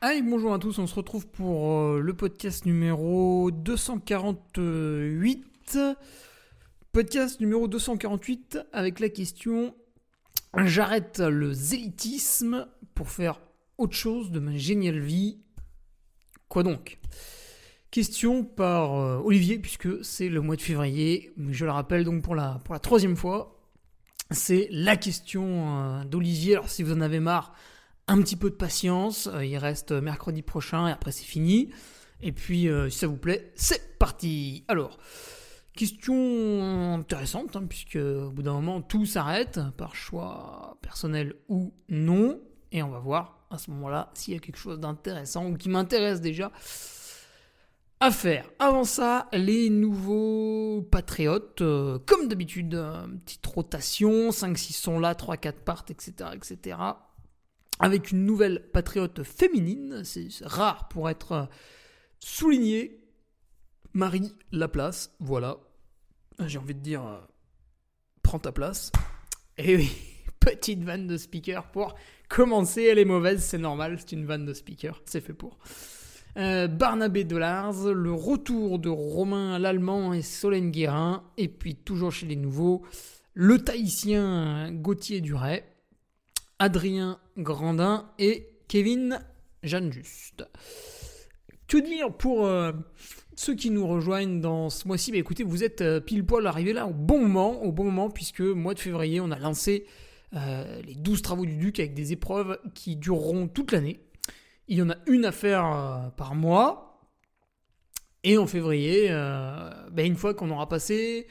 Allez, bonjour à tous, on se retrouve pour euh, le podcast numéro 248. Podcast numéro 248 avec la question J'arrête le zélitisme pour faire autre chose de ma géniale vie. Quoi donc? Question par euh, Olivier, puisque c'est le mois de février. Je le rappelle donc pour la, troisième fois. C'est la question euh, d'Olivier. Alors si vous en avez marre, un petit peu de patience, euh, il reste mercredi prochain et après c'est fini. Et puis, euh, si ça vous plaît, c'est parti Alors, question intéressante, hein, puisque au bout d'un moment, tout s'arrête, par choix personnel ou non. Et on va voir à ce moment-là s'il y a quelque chose d'intéressant ou qui m'intéresse déjà à faire. Avant ça, les nouveaux patriotes, euh, comme d'habitude, petite rotation, 5-6 sont là, 3-4 partent, etc., etc avec une nouvelle patriote féminine, c'est rare pour être souligné, Marie Laplace, voilà. J'ai envie de dire, euh, prends ta place. Et oui, petite vanne de speaker pour commencer, elle est mauvaise, c'est normal, c'est une vanne de speaker, c'est fait pour. Euh, Barnabé Delars, le retour de Romain l'Allemand et Solène Guérin, et puis toujours chez les nouveaux, le Tahitien Gauthier Duret, Adrien Grandin et Kevin Jeanne Juste. Que dire pour euh, ceux qui nous rejoignent dans ce mois-ci? Bah, Écoutez, vous êtes euh, pile poil arrivé là au bon moment, au bon moment, puisque mois de février, on a lancé euh, les 12 travaux du Duc avec des épreuves qui dureront toute l'année. Il y en a une à faire par mois. Et en février, bah, une fois qu'on aura passé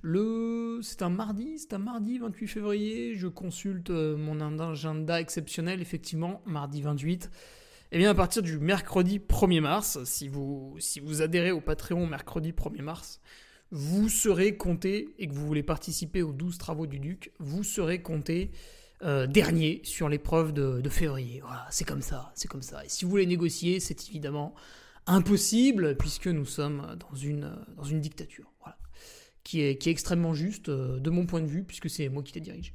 le, c'est un mardi, c'est un mardi 28 février. Je consulte euh, mon agenda exceptionnel, effectivement, mardi 28. Et eh bien, à partir du mercredi 1er mars, si vous, si vous adhérez au Patreon mercredi 1er mars, vous serez compté, et que vous voulez participer aux 12 travaux du Duc, vous serez compté euh, dernier sur l'épreuve de, de, février. Voilà, c'est comme ça, c'est comme ça. Et si vous voulez négocier, c'est évidemment impossible, puisque nous sommes dans une, dictature. Voilà qui est, extrêmement juste euh, de mon point de vue, puisque c'est moi qui la dirige.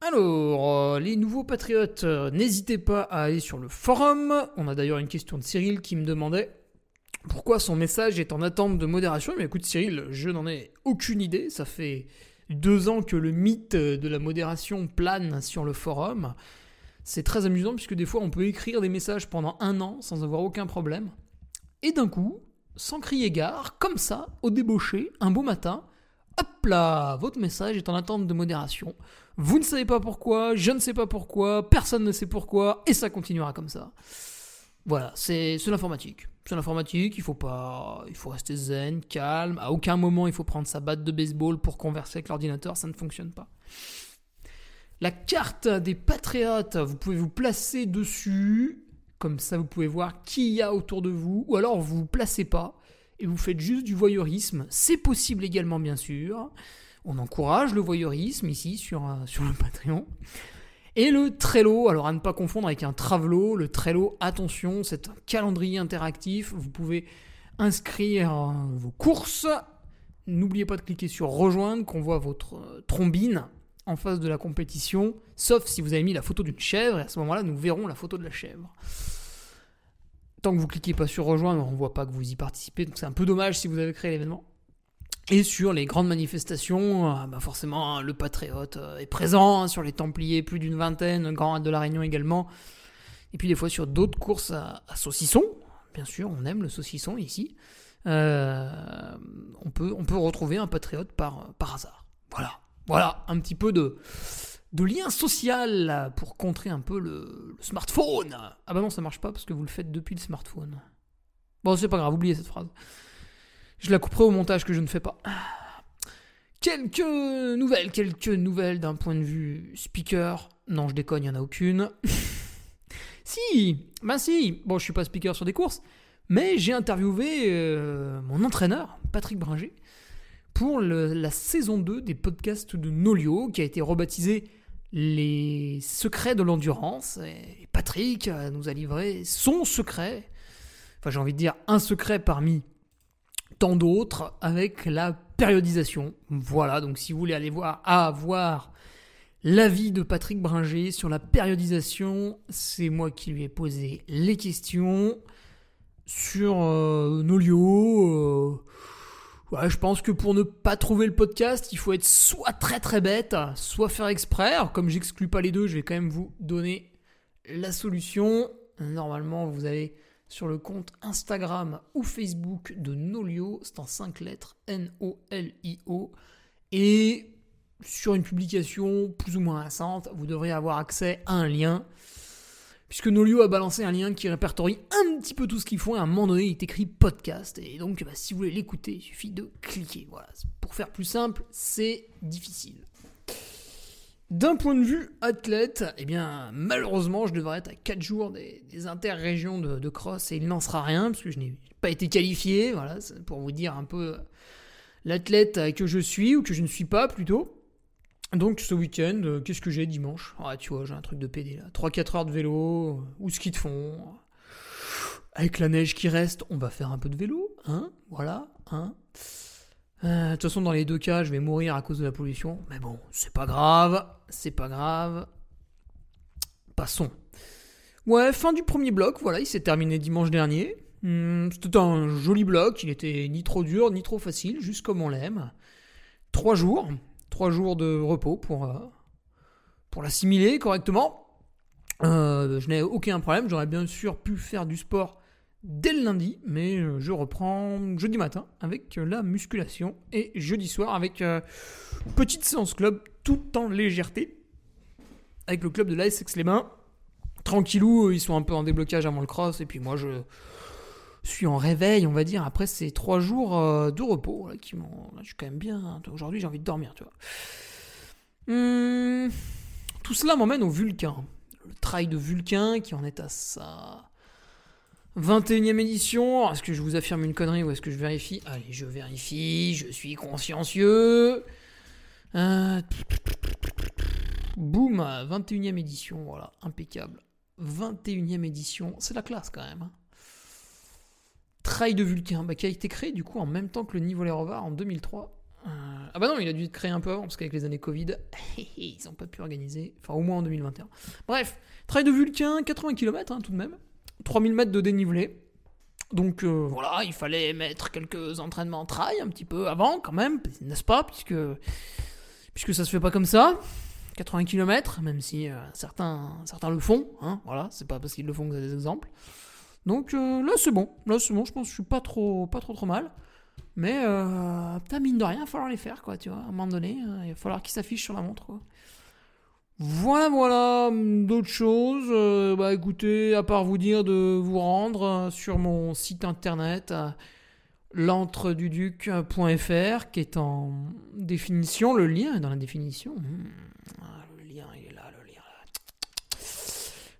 Alors, euh, les nouveaux patriotes, euh, n'hésitez pas à aller sur le forum. On a d'ailleurs une question de Cyril qui me demandait pourquoi son message est en attente de modération. Mais écoute Cyril, je n'en ai aucune idée. Ça fait deux ans que le mythe de la modération plane sur le forum. C'est très amusant puisque des fois on peut écrire des messages pendant un an sans avoir aucun problème. Et d'un coup, sans crier gare, comme ça, au débauché, un beau matin, hop là, votre message est en attente de modération. Vous ne savez pas pourquoi, je ne sais pas pourquoi, personne ne sait pourquoi, et ça continuera comme ça. Voilà, c'est l'informatique. C'est l'informatique, il faut pas, il faut rester zen, calme. À aucun moment il faut prendre sa batte de baseball pour converser avec l'ordinateur, ça ne fonctionne pas. La carte des patriotes, vous pouvez vous placer dessus comme ça, vous pouvez voir qui y a autour de vous, ou alors vous vous placez pas et vous faites juste du voyeurisme. C'est possible également, bien sûr. On encourage le voyeurisme ici sur, euh, sur le Patreon. Et le Trello, alors à ne pas confondre avec un Travelo, le Trello, attention, c'est un calendrier interactif. Vous pouvez inscrire euh, vos courses, n'oubliez pas de cliquer sur rejoindre, qu'on voit votre euh, trombine en face de la compétition, sauf si vous avez mis la photo d'une chèvre, et à ce moment-là, nous verrons la photo de la chèvre. Tant que vous cliquez pas sur rejoindre, on voit pas que vous y participez, donc c'est un peu dommage si vous avez créé l'événement. Et sur les grandes manifestations, euh, bah forcément, hein, le Patriote euh, est présent, hein, sur les Templiers, plus d'une vingtaine, Grand de la Réunion également. Et puis des fois sur d'autres courses à, à saucisson, bien sûr, on aime le saucisson ici. Euh, on, peut, on peut retrouver un patriote par, par hasard. Voilà, voilà, un petit peu de, lien social pour contrer un peu le, le, smartphone. Ah bah non, ça marche pas parce que vous le faites depuis le smartphone. Bon, c'est pas grave, oubliez cette phrase. Je la couperai au montage que je ne fais pas. Quelques nouvelles, quelques nouvelles d'un point de vue speaker. Non, je déconne, il n'y en a aucune. si, ben si. Bon, je suis pas speaker sur des courses, mais j'ai interviewé euh, mon entraîneur, Patrick Bringer, pour la saison 2 des podcasts de Nolio, qui a été rebaptisé Les secrets de l'endurance. Patrick nous a livré son secret. Enfin, j'ai envie de dire un secret parmi tant d'autres avec la périodisation. Voilà, donc si vous voulez aller voir, à voir l'avis de Patrick Bringer sur la périodisation, c'est moi qui lui ai posé les questions sur euh, Nolio. Euh, ouais, je pense que pour ne pas trouver le podcast, il faut être soit très très bête, soit faire exprès. Alors, comme j'exclus pas les deux, je vais quand même vous donner la solution. Normalement, vous avez sur le compte Instagram ou Facebook de Nolio, c'est en 5 lettres, N-O-L-I-O. Et sur une publication plus ou moins récente, vous devrez avoir accès à un lien. Puisque Nolio a balancé un lien qui répertorie un petit peu tout ce qu'ils font, et à un moment donné, il est écrit podcast. Et donc, bah, si vous voulez l'écouter, il suffit de cliquer. Voilà. Pour faire plus simple, c'est difficile. D'un point de vue athlète, eh bien, malheureusement, je devrais être à 4 jours des, interrégions de, de, cross et il n'en sera rien parce que je n'ai pas été qualifié. Voilà, pour vous dire un peu l'athlète que je suis ou que je ne suis pas plutôt. Donc, ce week-end, euh, qu'est-ce que j'ai dimanche? Ah, tu vois, j'ai un truc de PD là. 3-4 heures de vélo ou ski de fond. Avec la neige qui reste, on va faire un peu de vélo, hein? Voilà, hein? Euh, de toute façon, dans les deux cas, je vais mourir à cause de la pollution. Mais bon, c'est pas grave. C'est pas grave. Passons. Ouais, fin du premier bloc. Voilà, il s'est terminé dimanche dernier. Hum, C'était un joli bloc. Il était ni trop dur, ni trop facile, juste comme on l'aime. Trois jours. Trois jours de repos pour, euh, pour l'assimiler correctement. Euh, je n'ai aucun problème. J'aurais bien sûr pu faire du sport dès le lundi, mais je reprends jeudi matin avec la musculation et jeudi soir avec euh, petite séance club tout en légèreté avec le club de l'ASX Les Mains. Tranquillou, ils sont un peu en déblocage avant le cross et puis moi je suis en réveil, on va dire, après ces trois jours euh, de repos là, qui m'ont. Je suis quand même bien. Aujourd'hui, j'ai envie de dormir, tu vois. Hum, tout cela m'emmène au Vulcain. Le trail de Vulcain qui en est à sa 21e édition. Est-ce que je vous affirme une connerie ou est-ce que je vérifie? Allez, je vérifie, je suis consciencieux. Euh... Boum, 21e édition, voilà, impeccable. 21e édition, c'est la classe quand même. Hein. Trail de Vulcain, bah, qui a été créé du coup en même temps que le niveau Les en 2003. Euh... Ah bah non, il a dû être créé un peu avant parce qu'avec les années Covid, ils n'ont pas pu organiser, enfin au moins en 2021. Bref, Trail de Vulcain, 80 km hein, tout de même. 3000 mètres de dénivelé. Donc euh, voilà, il fallait mettre quelques entraînements trail un petit peu avant quand même, n'est-ce pas puisque, puisque ça se fait pas comme ça. 80 km, même si euh, certains, certains le font, hein, voilà, c'est pas parce qu'ils le font que avez des exemples. Donc euh, là c'est bon, là c'est bon, je pense que je suis pas trop, trop mal. Mais euh, putain, mine de rien, il va falloir les faire quoi, tu vois, à un moment donné, il va falloir qu'ils s'affichent sur la montre. Voilà, voilà, d'autres choses. Euh, bah écoutez, à part vous dire de vous rendre sur mon site internet l'entreduduc.fr qui est en définition. Le lien est dans la définition. Le lien, il est là, le lien.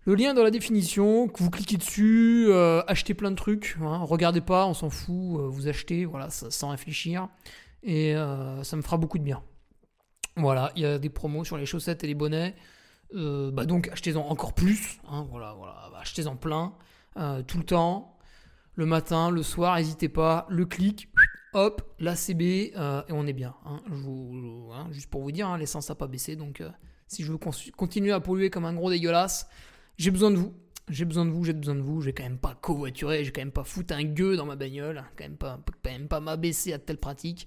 Le lien dans la définition, que vous cliquez dessus, euh, achetez plein de trucs. Hein, regardez pas, on s'en fout, euh, vous achetez, voilà, sans réfléchir. Et euh, ça me fera beaucoup de bien. Voilà, il y a des promos sur les chaussettes et les bonnets. Bah donc achetez-en encore plus. Hein, voilà, voilà, achetez-en plein, tout le temps, le matin, le soir, n'hésitez pas. Le clic, hop, la CB, euh, et on est bien. hein. Juste pour vous dire, l'essence n'a pas baissé, donc si je veux continuer à polluer comme un gros dégueulasse, j'ai besoin de vous. J'ai besoin de vous, j'ai besoin de vous, j'ai quand même pas covoituré, j'ai quand même pas foutu un gueux dans ma bagnole, quand même pas, quand même pas m'abaisser à de telles pratiques.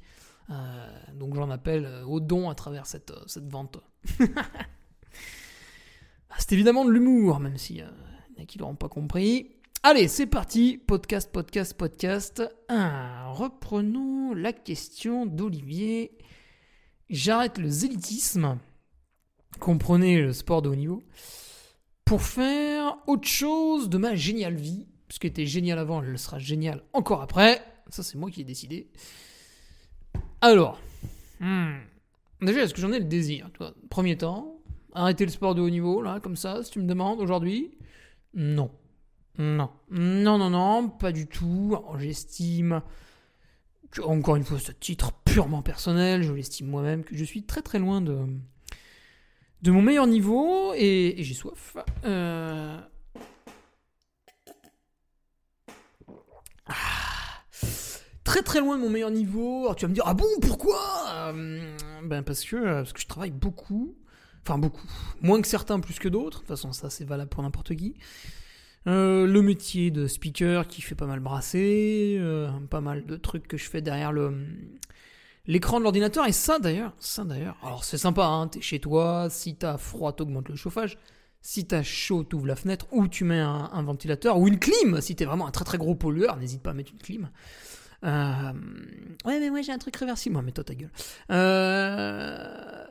Euh, donc j'en appelle euh, au don à travers cette, euh, cette vente. C'est évidemment de l'humour, même si euh, y en a qui l'auront pas compris. Allez, c'est parti, podcast, podcast, podcast. Ah, reprenons la question d'Olivier. J'arrête le zélitisme, comprenez le sport de haut niveau, pour faire autre chose de ma géniale vie. Ce qui était génial avant, elle sera génial encore après. Ça, c'est moi qui ai décidé. Alors, hmm, déjà, est-ce que j'en ai le désir Premier temps, arrêter le sport de haut niveau, là, comme ça, si tu me demandes aujourd'hui? Non. Non. Non, non, non, pas du tout. J'estime encore une fois, ce titre purement personnel, je l'estime moi-même, que je suis très très loin de, de mon meilleur niveau et, j'ai soif. Euh, ah, très très loin de mon meilleur niveau. Alors tu vas me dire, ah bon, pourquoi? Euh, Ben parce que, euh, parce que je travaille beaucoup. Enfin beaucoup. Moins que certains, plus que d'autres. De toute façon, ça c'est valable pour n'importe qui. Le métier de speaker qui fait pas mal brasser, pas mal de trucs que je fais derrière le l'écran de l'ordinateur et ça d'ailleurs, d'ailleurs. Alors c'est sympa, hein, t'es chez toi, si t'as froid t'augmentes le chauffage, si t'as chaud t'ouvres la fenêtre ou tu mets un, ventilateur ou une clim. Si t'es vraiment un très très gros pollueur, n'hésite pas à mettre une clim. Euh, Ouais mais moi j'ai un truc réversible, moi mais toi ta gueule. Euh,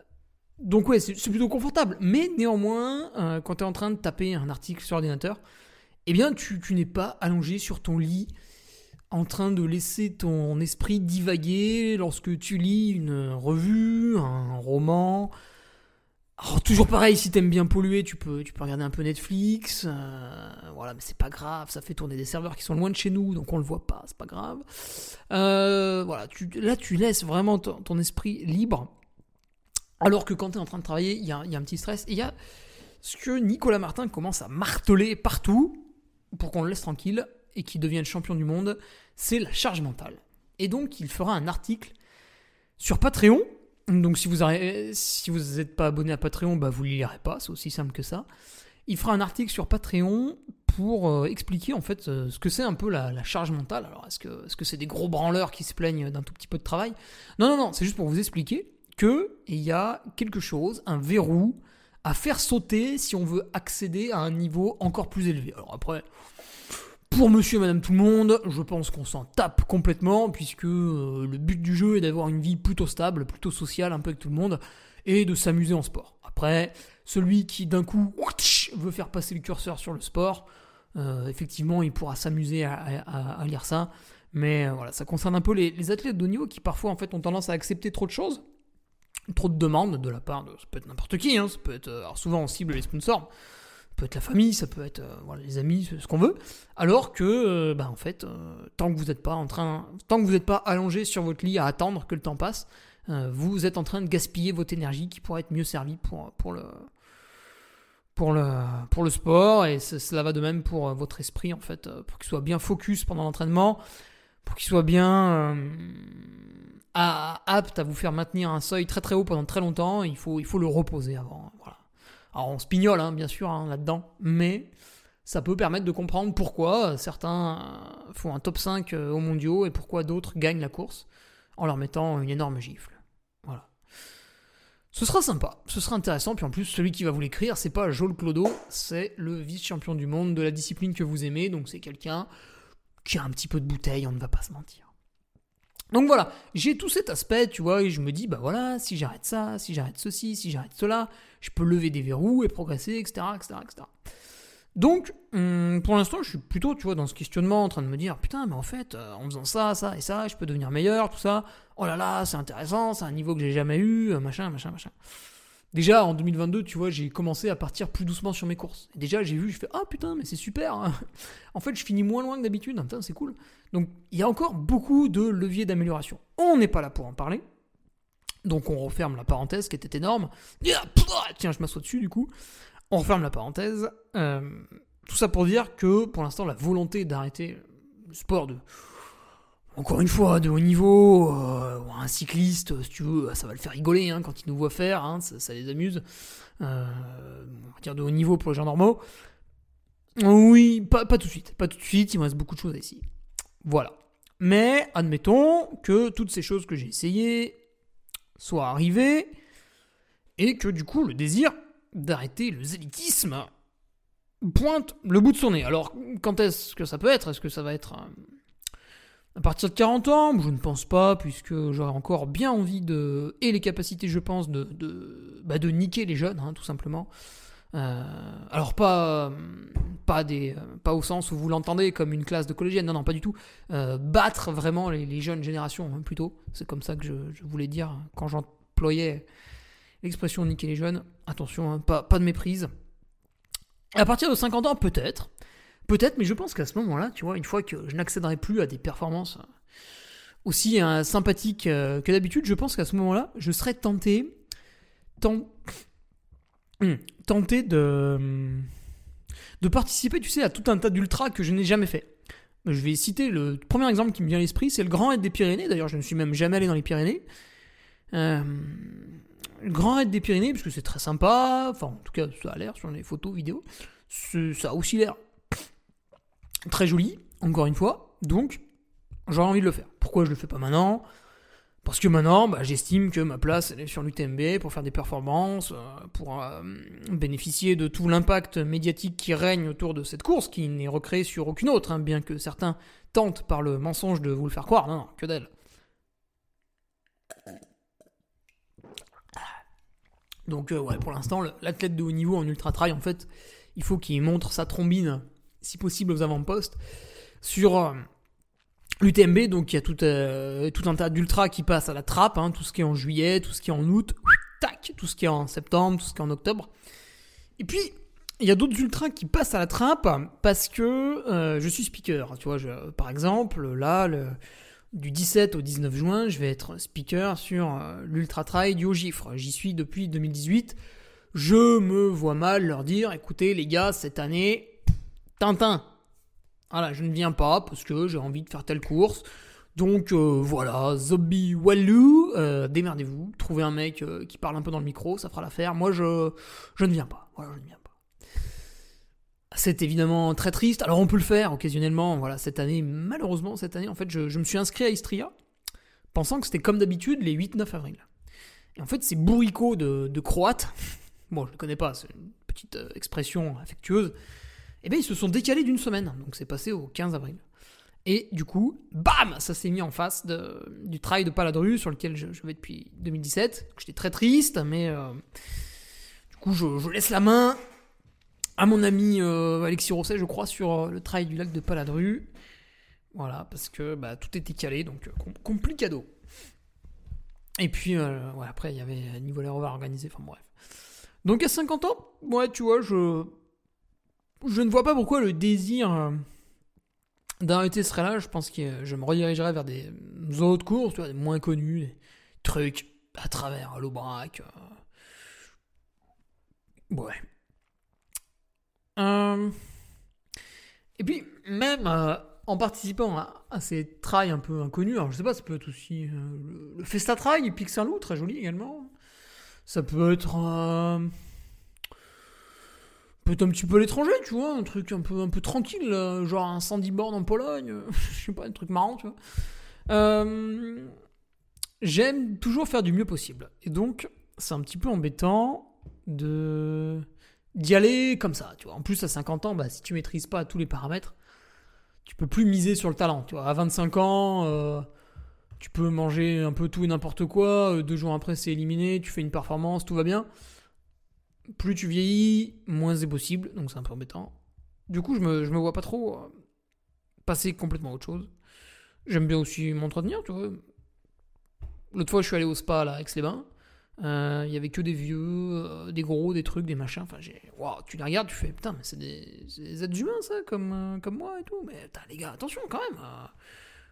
Donc ouais c'est plutôt confortable, mais néanmoins euh, quand t'es en train de taper un article sur l'ordinateur eh bien, tu n'es pas allongé sur ton lit en train de laisser ton esprit divaguer lorsque tu lis une revue, un roman. Alors, toujours pareil, si t'aimes bien polluer, tu peux, tu peux regarder un peu Netflix. euh, voilà, mais c'est pas grave, ça fait tourner des serveurs qui sont loin de chez nous, donc on le voit pas, c'est pas grave. Euh, voilà, là, tu laisses vraiment ton, esprit libre. Alors que quand tu es en train de travailler, il y y a un petit stress. Et il y a ce que Nicolas Martin commence à marteler partout pour qu'on le laisse tranquille et qu'il devienne champion du monde, c'est la charge mentale. Et donc, il fera un article sur Patreon. Donc, si vous n'êtes pas abonné à Patreon, bah, vous ne lirez pas, c'est aussi simple que ça. Il fera un article sur Patreon pour euh, expliquer en fait euh, ce que c'est un peu la, la charge mentale. Alors, est-ce que est-ce que c'est des gros branleurs qui se plaignent d'un tout petit peu de travail? Non, non, non, c'est juste pour vous expliquer que il y a quelque chose, un verrou à faire sauter si on veut accéder à un niveau encore plus élevé. Alors après, pour monsieur et madame tout le monde, je pense qu'on s'en tape complètement, puisque euh, le but du jeu est d'avoir une vie plutôt stable, plutôt sociale, un peu avec tout le monde, et de s'amuser en sport. Après, celui qui d'un coup veut faire passer le curseur sur le sport, euh, effectivement, il pourra s'amuser à, lire ça. Mais euh, voilà, ça concerne un peu les, athlètes de haut niveau qui parfois en fait ont tendance à accepter trop de choses trop de demandes de la part de ça peut être n'importe qui hein, ça peut être souvent on cible les sponsors peut être la famille ça peut être euh, les amis ce qu'on veut. Alors que euh, bah, en fait euh, tant que vous n'êtes pas en train tant que vous n'êtes pas allongé sur votre lit à attendre que le temps passe vous êtes en train de gaspiller votre énergie qui pourrait être mieux servie pour pour le pour le, pour le sport. Et ce- cela va de même pour votre esprit en fait pour qu'il soit bien focus pendant l'entraînement pour qu'il soit bien apte à vous faire maintenir un seuil très très haut pendant très longtemps, il faut, il faut le reposer avant. Alors on se pignole hein, bien sûr hein, là-dedans, mais ça peut permettre de comprendre pourquoi certains euh, font un top 5 euh, aux mondiaux et pourquoi d'autres gagnent la course en leur mettant une énorme gifle. Voilà. Ce sera sympa, ce sera intéressant, puis en plus celui qui va vous l'écrire, c'est pas Joel Clodo, c'est le vice-champion du monde de la discipline que vous aimez, donc c'est quelqu'un qui a un petit peu de bouteille, on ne va pas se mentir. Donc voilà, j'ai tout cet aspect, tu vois, et je me dis, bah voilà, si j'arrête ça, si j'arrête ceci, si j'arrête cela, je peux lever des verrous et progresser, etc., etc., etc. Donc, hum, pour l'instant, je suis plutôt, tu vois, dans ce questionnement, en train de me dire, putain, mais en fait, euh, en faisant ça, ça et ça, je peux devenir meilleur, tout ça. Oh là là, c'est intéressant, c'est un niveau que j'ai jamais eu, euh, machin, machin, machin. Déjà, en 2022, tu vois, j'ai commencé à partir plus doucement sur mes courses. Déjà, j'ai vu, je fais, ah putain, mais c'est super. hein. en fait, je finis moins loin que d'habitude, putain, c'est cool. Donc, il y a encore beaucoup de leviers d'amélioration. On n'est pas là pour en parler. Donc, on referme la parenthèse qui était énorme. Ah, Tiens, je m'assois dessus, du coup. On referme la parenthèse. Euh, tout ça pour dire que, pour l'instant, la volonté d'arrêter le sport de encore une fois, de haut niveau, euh, un cycliste, si tu veux, ça va le faire rigoler hein, quand il nous voit faire, hein, ça, les amuse. Euh, on va dire de haut niveau pour les gens normaux. Oui, pas, pas tout de suite, pas tout de suite, il me reste beaucoup de choses à essayer. Voilà. Mais admettons que toutes ces choses que j'ai essayées soient arrivées et que du coup le désir d'arrêter le zélitisme pointe le bout de son nez. Alors quand est-ce que ça peut être? Est-ce que ça va être à partir de 40 ans? Je ne pense pas, puisque j'aurais encore bien envie de... et les capacités je pense de, de, bah, de niquer les jeunes, hein, tout simplement. Euh, alors pas pas des pas au sens où vous l'entendez comme une classe de collégienne, non non pas du tout. Euh, battre vraiment les, jeunes générations hein, plutôt. C'est comme ça que je, voulais dire quand j'employais l'expression niquer les jeunes. Attention, hein, pas de méprise. À partir de 50 ans peut-être, peut-être, mais je pense qu'à ce moment-là, tu vois, une fois que je n'accéderai plus à des performances aussi hein, sympathiques euh, que d'habitude, je pense qu'à ce moment-là, je serais tenté, tant. Tenter de, de participer, tu sais, à tout un tas d'ultras que je n'ai jamais fait. Je vais citer le premier exemple qui me vient à l'esprit, c'est le Grand Raid des Pyrénées. D'ailleurs, je ne suis même jamais allé dans les Pyrénées. Euh, le Grand Raid des Pyrénées, parce que c'est très sympa, enfin, en tout cas, ça a l'air sur les photos, vidéos. Ça a aussi l'air très joli, encore une fois. Donc, j'aurais envie de le faire. Pourquoi je le fais pas maintenant? Parce que maintenant, bah, j'estime que ma place est sur l'UTMB pour faire des performances, euh, pour euh, bénéficier de tout l'impact médiatique qui règne autour de cette course, qui n'est recréé sur aucune autre, hein, bien que certains tentent par le mensonge de vous le faire croire. Non, non, que d'elle. Donc, euh, ouais, pour l'instant, l'athlète de haut niveau en ultra-trail, en fait, il faut qu'il montre sa trombine, si possible aux avant-postes, sur L'UTMB, donc il y a tout, euh, tout un tas d'ultras qui passent à la trappe, hein, tout ce qui est en juillet, tout ce qui est en août, tac, tout ce qui est en septembre, tout ce qui est en octobre. Et puis, il y a d'autres ultras qui passent à la trappe parce que euh, je suis speaker. Tu vois, par exemple, là, du 17 au 19 juin, je vais être speaker sur euh, l'Ultra Trail du Haut-Gifre. J'y suis depuis 2018. Je me vois mal leur dire, écoutez les gars, cette année, Tintin, je ne viens pas parce que j'ai envie de faire telle course. Donc euh, voilà, Zombie Walou, euh, démerdez-vous, trouvez un mec euh, qui parle un peu dans le micro, ça fera l'affaire. Moi, je, je ne viens pas. Voilà, je ne viens pas. C'est évidemment très triste. Alors on peut le faire occasionnellement. Voilà, cette année, malheureusement, cette année, en fait, je, me suis inscrit à Istria, pensant que c'était comme d'habitude les 8-9 avril. Et en fait, c'est bourricot de, de croate. Bon, je ne connais pas, c'est une petite expression affectueuse eh bien ils se sont décalés d'une semaine, donc c'est passé au 15 avril. Et du coup, bam, ça s'est mis en face du trail de Paladru sur lequel je, vais depuis 2017. J'étais très triste, mais euh, du coup, je, laisse la main à mon ami euh, Alexis Rosset, je crois, sur euh, le trail du lac de Paladru. Voilà, parce que bah, tout était calé, donc complicado. Et puis, après, il y avait un niveau va organisé, enfin bref. Donc à 50 ans, ouais, tu vois, je je ne vois pas pourquoi le désir euh, d'arrêter serait là. Je pense que je me redirigerai vers des autres courses, des moins connus, des trucs à travers l'Aubrac. Euh. Ouais. Euh, et puis, même en participant à, ces trails un peu inconnus, alors je sais pas, ça peut être aussi le, Festa Trail, Pic Saint-Loup, très joli également. Ça peut être un petit peu l'étranger, tu vois, un truc un peu, un peu tranquille, genre un sandy board en Pologne, je sais pas, un truc marrant, tu vois. Euh, j'aime toujours faire du mieux possible. Et donc, c'est un petit peu embêtant de d'y aller comme ça, tu vois. En plus, à 50 ans, bah, si tu maîtrises pas tous les paramètres, tu peux plus miser sur le talent, tu vois. À 25 ans, euh, tu peux manger un peu tout et n'importe quoi, euh, deux jours après, c'est éliminé, tu fais une performance, tout va bien plus tu vieillis, moins c'est possible, donc c'est un peu embêtant. Du coup, je me, je me vois pas trop euh, passer complètement à autre chose. J'aime bien aussi m'entretenir, tu vois. L'autre fois, je suis allé au spa, là, avec les bains. Euh, il y avait que des vieux, euh, des gros, des trucs, des machins. Enfin, j'ai. Waouh, tu les regardes, tu fais putain, mais c'est des, êtres humains, ça, comme, moi et tout. Mais putain, les gars, attention quand même.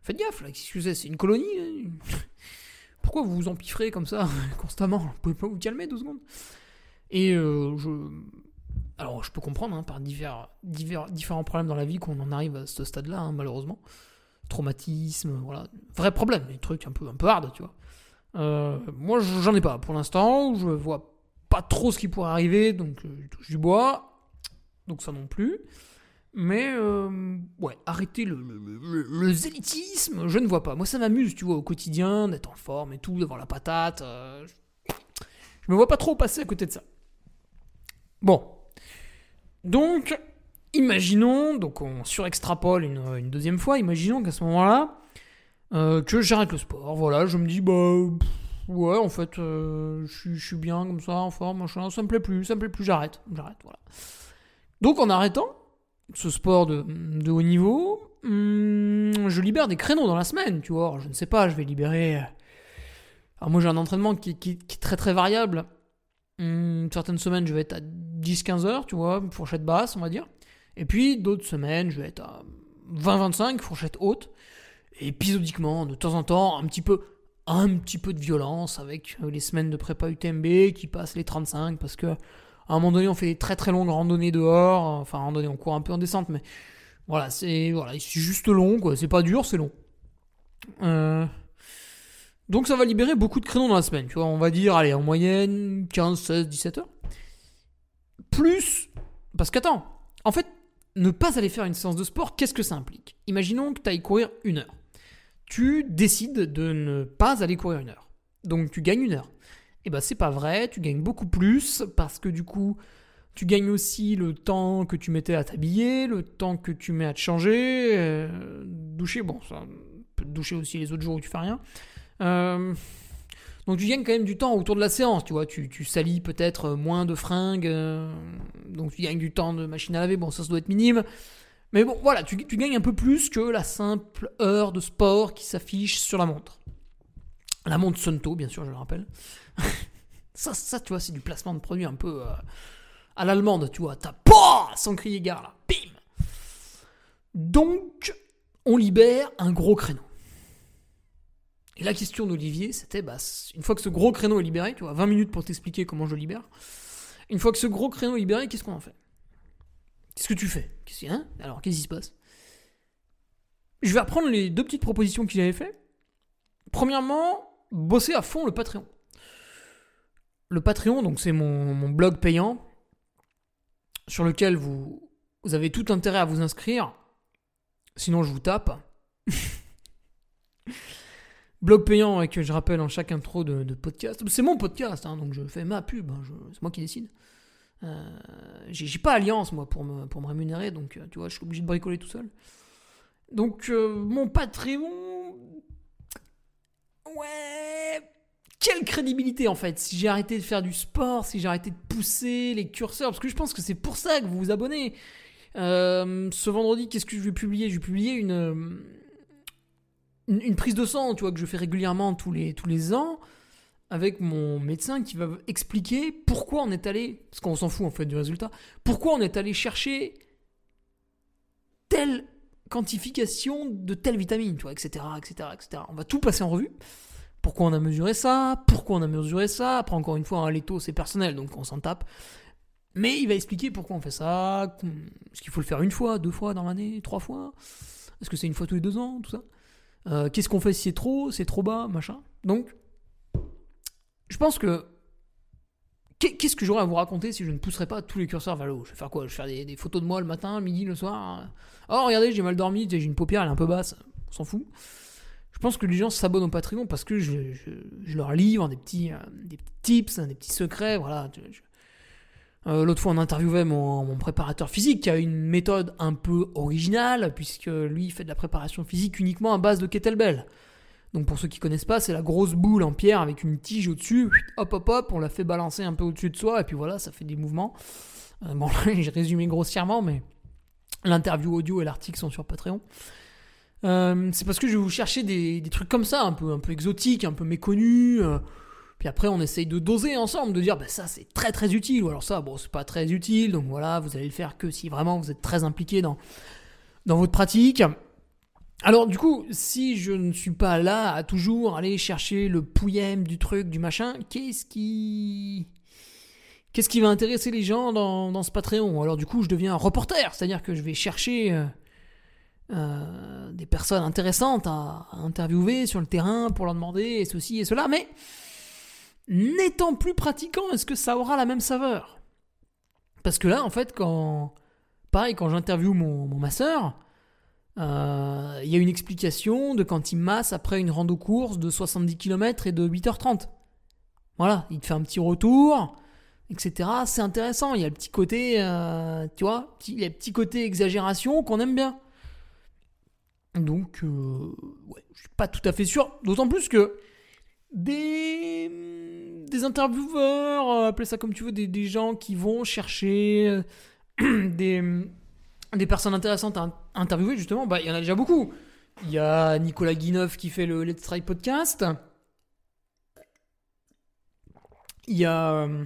faites gaffe, là, excusez, c'est une colonie. Hein. Pourquoi vous vous empiffrez comme ça constamment? Vous pouvez pas vous calmer deux secondes et euh, je. Alors, je peux comprendre, hein, par divers, divers, différents problèmes dans la vie, qu'on en arrive à ce stade-là, hein, malheureusement. traumatisme, voilà, vrai problème, des trucs un peu, un peu hard, tu vois. Euh, moi, j'en ai pas pour l'instant, je vois pas trop ce qui pourrait arriver, donc euh, je touche du bois, donc ça non plus. Mais euh, ouais, arrêter le, le, le, zélitisme, je ne vois pas. Moi, ça m'amuse, tu vois, au quotidien, d'être en forme et tout, d'avoir la patate. je me vois pas trop passer à côté de ça. Bon. Donc, imaginons, donc on surextrapole une, deuxième fois, imaginons qu'à ce moment-là, euh, que j'arrête le sport. Voilà, je me dis, bah, ouais, en fait, euh, je suis bien comme ça, en forme, machin, ça me plaît plus, ça me plaît plus, j'arrête, j'arrête, voilà. Donc en arrêtant ce sport de, haut niveau, hmm, je libère des créneaux dans la semaine, tu vois. je ne sais pas, je vais libérer. Euh, alors moi j'ai un entraînement qui, est très très variable. Hmm, certaines semaines je vais être à 10-15 heures, tu vois, fourchette basse, on va dire. Et puis d'autres semaines je vais être à 20-25, fourchette haute épisodiquement, de temps en temps, un petit peu, un petit peu de violence avec euh, les semaines de prépa UTMB qui passent les 35 parce que à un moment donné on fait des très très longues randonnées dehors, enfin randonnées on court un peu en descente mais voilà c'est voilà c'est juste long quoi, c'est pas dur c'est long. Euh, donc ça va libérer beaucoup de créneaux dans la semaine, tu vois, on va dire allez en moyenne 15, 16, 17 heures. Plus parce qu'attends, en fait ne pas aller faire une séance de sport, qu'est-ce que ça implique? Imaginons que tu ailles courir une heure tu décides de ne pas aller courir une heure. Donc tu gagnes une heure. Et eh ben c'est pas vrai, tu gagnes beaucoup plus parce que du coup, tu gagnes aussi le temps que tu mettais à t'habiller, le temps que tu mets à te changer, euh, doucher, bon, ça peut te doucher aussi les autres jours où tu fais rien. Euh, donc tu gagnes quand même du temps autour de la séance, tu vois, tu, salis peut-être moins de fringues, euh, donc tu gagnes du temps de machine à laver, bon ça, ça doit être minime, mais bon, voilà, tu, gagnes un peu plus que la simple heure de sport qui s'affiche sur la montre. La montre Sunto, bien sûr, je le rappelle. ça, ça, tu vois, c'est du placement de produit un peu euh, à l'allemande, tu vois. T'as pas sans crier gare, là. Bim Donc, on libère un gros créneau. Et la question d'Olivier, c'était, bah, une fois que ce gros créneau est libéré, tu vois, 20 minutes pour t'expliquer comment je libère. Une fois que ce gros créneau est libéré, qu'est-ce qu'on en fait? Qu'est-ce que tu fais? Alors, qu'est-ce qui se passe? Je vais reprendre les deux petites propositions qu'il avait fait. Premièrement, bosser à fond le Patreon. Le Patreon, donc c'est mon, blog payant sur lequel vous avez tout intérêt à vous inscrire. Sinon, je vous tape. blog payant et que je rappelle en chaque intro de, podcast. C'est mon podcast, hein, donc je fais ma pub. Hein, c'est moi qui décide. Euh, j'ai pas alliance, moi, pour me, pour me rémunérer, donc euh, tu vois, je suis obligé de bricoler tout seul. Donc, euh, mon Patreon. Ouais. Quelle crédibilité en fait, si j'ai arrêté de faire du sport, si j'ai arrêté de pousser les curseurs, parce que je pense que c'est pour ça que vous vous abonnez. ce vendredi, qu'est-ce que je vais publier? Je vais publier une, une, prise de sang, tu vois, que je fais régulièrement tous les, tous les ans avec mon médecin qui va expliquer pourquoi on est allé, parce qu'on s'en fout en fait du résultat, pourquoi on est allé chercher telle quantification de telle vitamine, tu vois, etc., etc., etc. On va tout passer en revue. Pourquoi on a mesuré ça? Pourquoi on a mesuré ça? Après, encore une fois, un léto, c'est personnel, donc on s'en tape. Mais il va expliquer pourquoi on fait ça. Est-ce qu'il faut le faire une fois, deux fois dans l'année, trois fois Est-ce que c'est une fois tous les deux ans, tout ça? Euh, Qu'est-ce qu'on fait si c'est trop, c'est trop bas, machin Donc, je pense que. Qu'est-ce que j'aurais à vous raconter si je ne pousserais pas tous les curseurs vers le haut? Je vais faire quoi? Je vais faire des, photos de moi le matin, midi, le soir Oh, regardez, j'ai mal dormi, j'ai une paupière, elle est un peu basse. On s'en fout. Je pense que les gens s'abonnent au Patreon parce que je, leur livre des petits, euh, des tips, des petits secrets. Voilà. Euh, l'autre fois, on interviewait mon, préparateur physique qui a une méthode un peu originale, puisque lui, fait de la préparation physique uniquement à base de kettlebell. Donc pour ceux qui connaissent pas, c'est la grosse boule en pierre avec une tige au-dessus. Hop hop hop, on la fait balancer un peu au-dessus de soi et puis voilà, ça fait des mouvements. Euh, bon, j'ai résumé grossièrement, mais l'interview audio et l'article sont sur Patreon. Euh, c'est parce que je vais vous chercher des, trucs comme ça, un peu, un peu exotiques, un peu méconnus. Euh. puis après, on essaye de doser ensemble, de dire bah, ça c'est très très utile, ou alors ça, bon, c'est pas très utile, donc voilà, vous allez le faire que si vraiment vous êtes très impliqué dans, dans votre pratique. Alors du coup, si je ne suis pas là à toujours aller chercher le pouillem du truc, du machin, qu'est-ce qui... Qu'est-ce qui va intéresser les gens dans, ce Patreon? Alors du coup, je deviens un reporter, c'est-à-dire que je vais chercher... Euh, des personnes intéressantes à, interviewer sur le terrain pour leur demander ceci et cela, mais n'étant plus pratiquant, est-ce que ça aura la même saveur? Parce que là, en fait, quand. Pareil, quand j'interviewe mon, masseur, euh, il y a une explication de quand il masse après une rando course de 70 km et de 8h30. Voilà, il te fait un petit retour, etc. C'est intéressant. Il y a le petit côté, euh, tu vois, il y a le petit côté exagération qu'on aime bien. Donc, euh, ouais, je suis pas tout à fait sûr. D'autant plus que des, des intervieweurs, appelez ça comme tu veux, des, gens qui vont chercher des des personnes intéressantes à interviewer, justement, bah, il y en a déjà beaucoup. Il y a Nicolas Guineuf qui fait le Let's Try podcast. Il y a euh,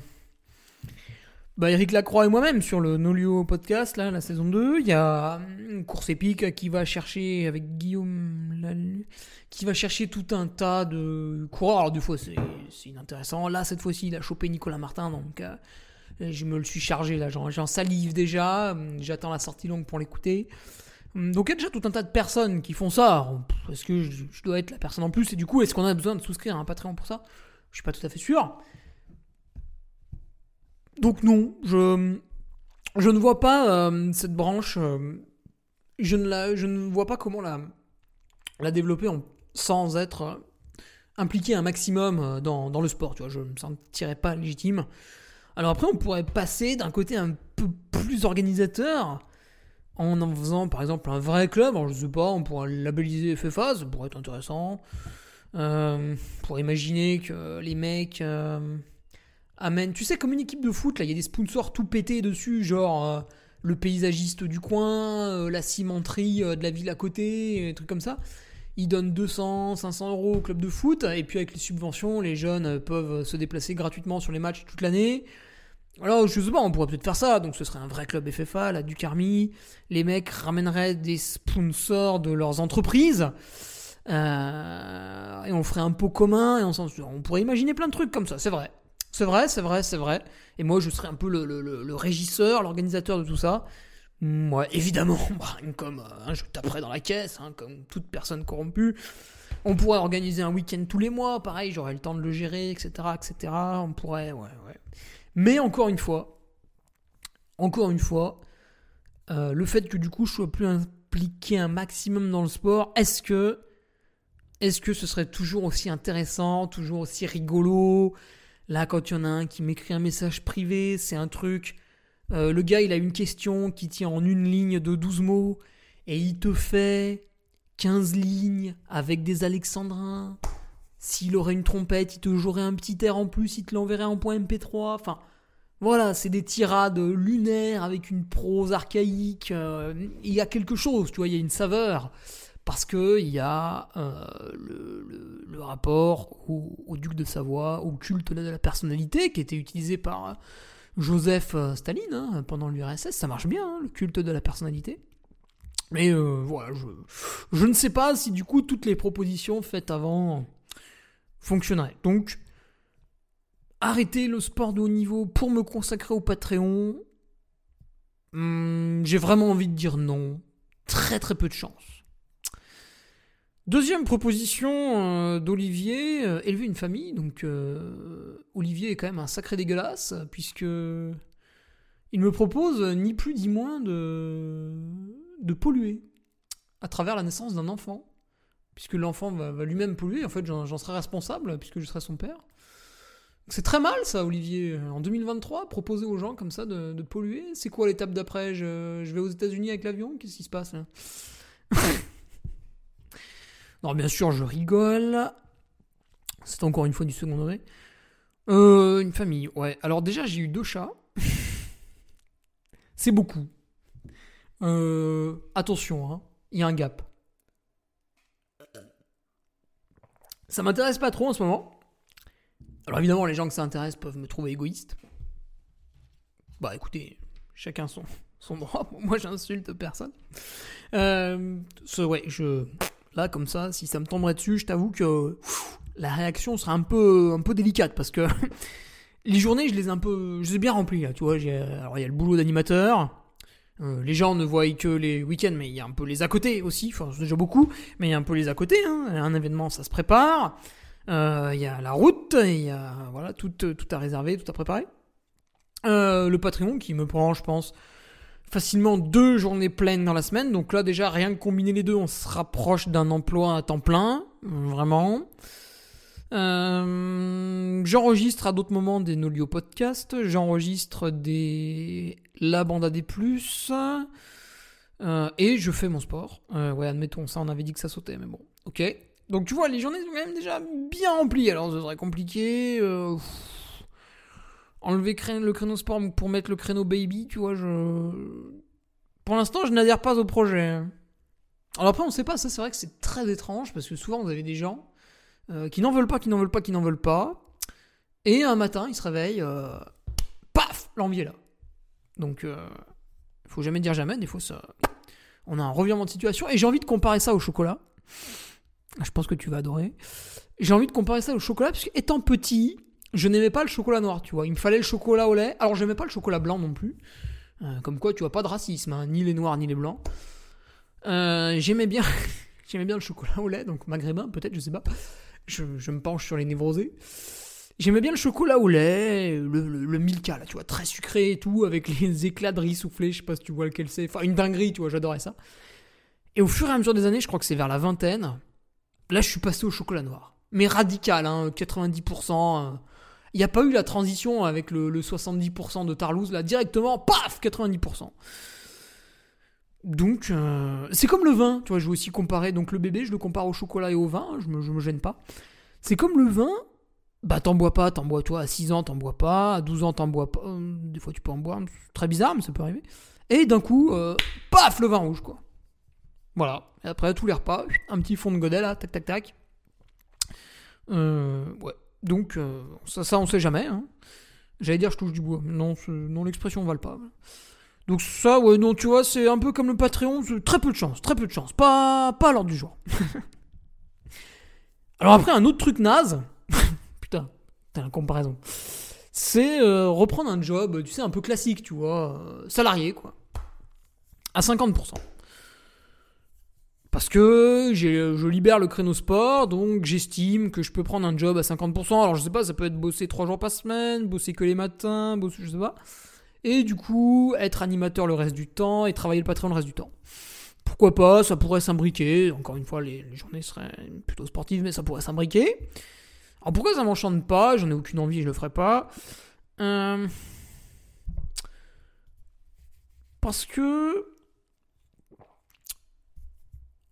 bah, Eric Lacroix et moi-même sur le Nolio podcast, là, la saison 2. Il y a une course épique qui va chercher, avec Guillaume qui va chercher tout un tas de coureurs. Alors, du fois, c'est inintéressant. Là, cette fois-ci, il a chopé Nicolas Martin, donc. Euh, je me le suis chargé là, j'en salive déjà. J'attends la sortie longue pour l'écouter. Donc il y a déjà tout un tas de personnes qui font ça. Est-ce que je, dois être la personne en plus? Et du coup, est-ce qu'on a besoin de souscrire à un Patreon pour ça? Je suis pas tout à fait sûr. Donc non, je, ne vois pas euh, cette branche. Euh, je, ne vois pas comment la, développer sans être euh, impliqué un maximum dans, dans, le sport. Tu vois, je ne me sentirais pas légitime. Alors après, on pourrait passer d'un côté un peu plus organisateur en en faisant par exemple un vrai club. Alors je sais pas, on pourrait labelliser FFA, ça pourrait être intéressant. Euh, pour imaginer que les mecs euh, amènent, tu sais, comme une équipe de foot, là, il y a des sponsors tout pétés dessus, genre euh, le paysagiste du coin, euh, la cimenterie de la ville à côté, des trucs comme ça. Ils donnent 200, 500 euros au club de foot, et puis avec les subventions, les jeunes peuvent se déplacer gratuitement sur les matchs toute l'année. Alors, je sais pas, on pourrait peut-être faire ça, donc ce serait un vrai club FFA, la Ducarmi. Les mecs ramèneraient des sponsors de leurs entreprises. Euh, et on ferait un pot commun, et on, on pourrait imaginer plein de trucs comme ça, c'est vrai. C'est vrai, c'est vrai, c'est vrai. Et moi, je serais un peu le, régisseur, l'organisateur de tout ça. Moi, évidemment, bah, comme hein, je taperais dans la caisse, hein, comme toute personne corrompue. On pourrait organiser un week-end tous les mois, pareil, j'aurais le temps de le gérer, etc., etc. On pourrait, ouais, ouais. Mais encore une fois, encore une fois, euh, le fait que du coup je sois plus impliqué un maximum dans le sport, est-ce que ce serait toujours aussi intéressant, toujours aussi rigolo Là, quand il y en a un qui m'écrit un message privé, c'est un truc euh, le gars, il a une question qui tient en une ligne de 12 mots et il te fait 15 lignes avec des alexandrins. S'il aurait une trompette, il te jouerait un petit air en plus, il te l'enverrait en point MP3. Enfin, voilà, c'est des tirades lunaires avec une prose archaïque. Euh, il y a quelque chose, tu vois, il y a une saveur. Parce qu'il y a euh, le, rapport au, duc de Savoie, au culte de la personnalité qui était utilisé par Joseph euh, Staline hein, pendant l'URSS, ça marche bien, hein, le culte de la personnalité. Mais euh, voilà, je, je, ne sais pas si du coup toutes les propositions faites avant fonctionneraient. Donc, arrêter le sport de haut niveau pour me consacrer au Patreon, hmm, j'ai vraiment envie de dire non. Très très peu de chance. Deuxième proposition euh, d'Olivier, euh, élever une famille. Donc euh, Olivier est quand même un sacré dégueulasse, puisque il me propose ni plus ni moins de, de polluer à travers la naissance d'un enfant. Puisque l'enfant va, lui-même polluer, en fait j'en serai responsable, puisque je serai son père. C'est très mal ça, Olivier. En 2023, proposer aux gens comme ça de, polluer. C'est quoi l'étape d'après? Je, je, vais aux États-Unis avec l'avion? Qu'est-ce qui se passe là? Non, bien sûr, je rigole. C'est encore une fois du second degré. Euh, une famille, ouais. Alors déjà, j'ai eu deux chats. C'est beaucoup. Euh, attention, hein. Il y a un gap. Ça m'intéresse pas trop en ce moment. Alors évidemment, les gens que ça intéresse peuvent me trouver égoïste. Bah écoutez, chacun son, son droit. Moi, j'insulte personne. Euh, ce, ouais, je Là, comme ça, si ça me tomberait dessus, je t'avoue que la réaction sera un peu, un peu délicate parce que les journées, je les ai un peu, je les ai bien remplies. Tu vois, alors il y a le boulot d'animateur, Euh, les gens ne voient que les week-ends, mais il y a un peu les à côté aussi. Enfin, c'est déjà beaucoup, mais il y a un peu les à côté. Hein. Un événement, ça se prépare. Euh, Il y a la route, il y a voilà tout, tout à réserver, tout à préparer. Euh, le Patreon qui me prend, je pense, facilement deux journées pleines dans la semaine. Donc là, déjà, rien que combiner les deux, on se rapproche d'un emploi à temps plein. Vraiment. Euh, j'enregistre à d'autres moments des Nolio podcasts. J'enregistre des La Bande à des Plus. Euh, et je fais mon sport. Euh, ouais, admettons, ça, on avait dit que ça sautait, mais bon. Ok. Donc tu vois, les journées sont quand même déjà bien remplies. Alors, ce serait compliqué. Enlever le créneau sport pour mettre le créneau baby, tu vois, je. Pour l'instant, je n'adhère pas au projet. Alors après, on sait pas, ça c'est vrai que c'est très étrange parce que souvent vous avez des gens euh, qui n'en veulent pas, qui n'en veulent pas, qui n'en veulent pas. Et un matin, ils se réveillent, euh, paf, l'envie est là. Donc, euh, faut jamais dire jamais, des fois ça. On a un revirement de situation et j'ai envie de comparer ça au chocolat. Je pense que tu vas adorer. J'ai envie de comparer ça au chocolat parce que étant petit, je n'aimais pas le chocolat noir, tu vois. Il me fallait le chocolat au lait. Alors, j'aimais pas le chocolat blanc non plus. Euh, comme quoi, tu vois, pas de racisme, hein, ni les noirs, ni les blancs. Euh, j'aimais bien, j'aimais bien le chocolat au lait, donc maghrébin, peut-être, je sais pas. Je, je, me penche sur les névrosés. J'aimais bien le chocolat au lait, le, Milka, là, tu vois, très sucré et tout, avec les éclats de riz soufflés, je sais pas si tu vois lequel c'est. Enfin, une dinguerie, tu vois, j'adorais ça. Et au fur et à mesure des années, je crois que c'est vers la vingtaine, là, je suis passé au chocolat noir. Mais radical, hein, 90%. Il n'y a pas eu la transition avec le, le 70% de Tarlouse, là, directement, paf, 90%. Donc, euh, c'est comme le vin, tu vois, je vais aussi comparer, donc le bébé, je le compare au chocolat et au vin, je me, me gêne pas. C'est comme le vin, bah t'en bois pas, t'en bois toi, à 6 ans t'en bois pas, à 12 ans t'en bois pas, euh, des fois tu peux en boire, c'est très bizarre, mais ça peut arriver. Et d'un coup, euh, paf, le vin rouge, quoi. Voilà, et après tous les repas, un petit fond de godet là, tac tac tac. Euh, ouais. Donc, euh, ça, ça, on sait jamais. Hein. J'allais dire, je touche du bois. Non, non l'expression va pas. Donc, ça, ouais, non, tu vois, c'est un peu comme le Patreon. Très peu de chance, très peu de chance. Pas, pas à l'ordre du jour. Alors, après, un autre truc naze. Putain, t'as la comparaison. C'est euh, reprendre un job, tu sais, un peu classique, tu vois. Euh, salarié, quoi. À 50%. Parce que je libère le créneau sport, donc j'estime que je peux prendre un job à 50%. Alors je sais pas, ça peut être bosser 3 jours par semaine, bosser que les matins, bosser, je sais pas. Et du coup, être animateur le reste du temps et travailler le patron le reste du temps. Pourquoi pas, ça pourrait s'imbriquer. Encore une fois, les, les, journées seraient plutôt sportives, mais ça pourrait s'imbriquer. Alors pourquoi ça m'enchante pas? J'en ai aucune envie, je le ferai pas. Euh... Parce que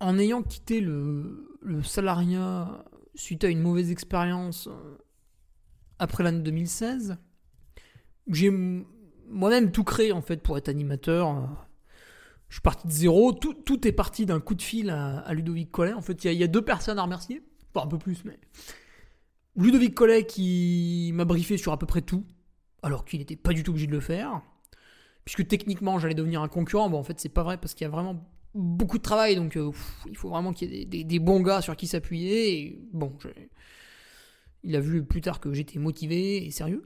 en ayant quitté le, salariat suite à une mauvaise expérience après l'année 2016, j'ai moi-même tout créé en fait pour être animateur. Je suis parti de zéro. Tout, est parti d'un coup de fil à, Ludovic Collet. En fait, il y, a deux personnes à remercier. Pas un peu plus, mais. Ludovic Collet qui m'a briefé sur à peu près tout, alors qu'il n'était pas du tout obligé de le faire. Puisque techniquement, j'allais devenir un concurrent. Bon, en fait, c'est pas vrai parce qu'il y a vraiment beaucoup de travail, donc euh, il faut vraiment qu'il y ait des, bons gars sur qui s'appuyer. Bon, il a vu plus tard que j'étais motivé et sérieux.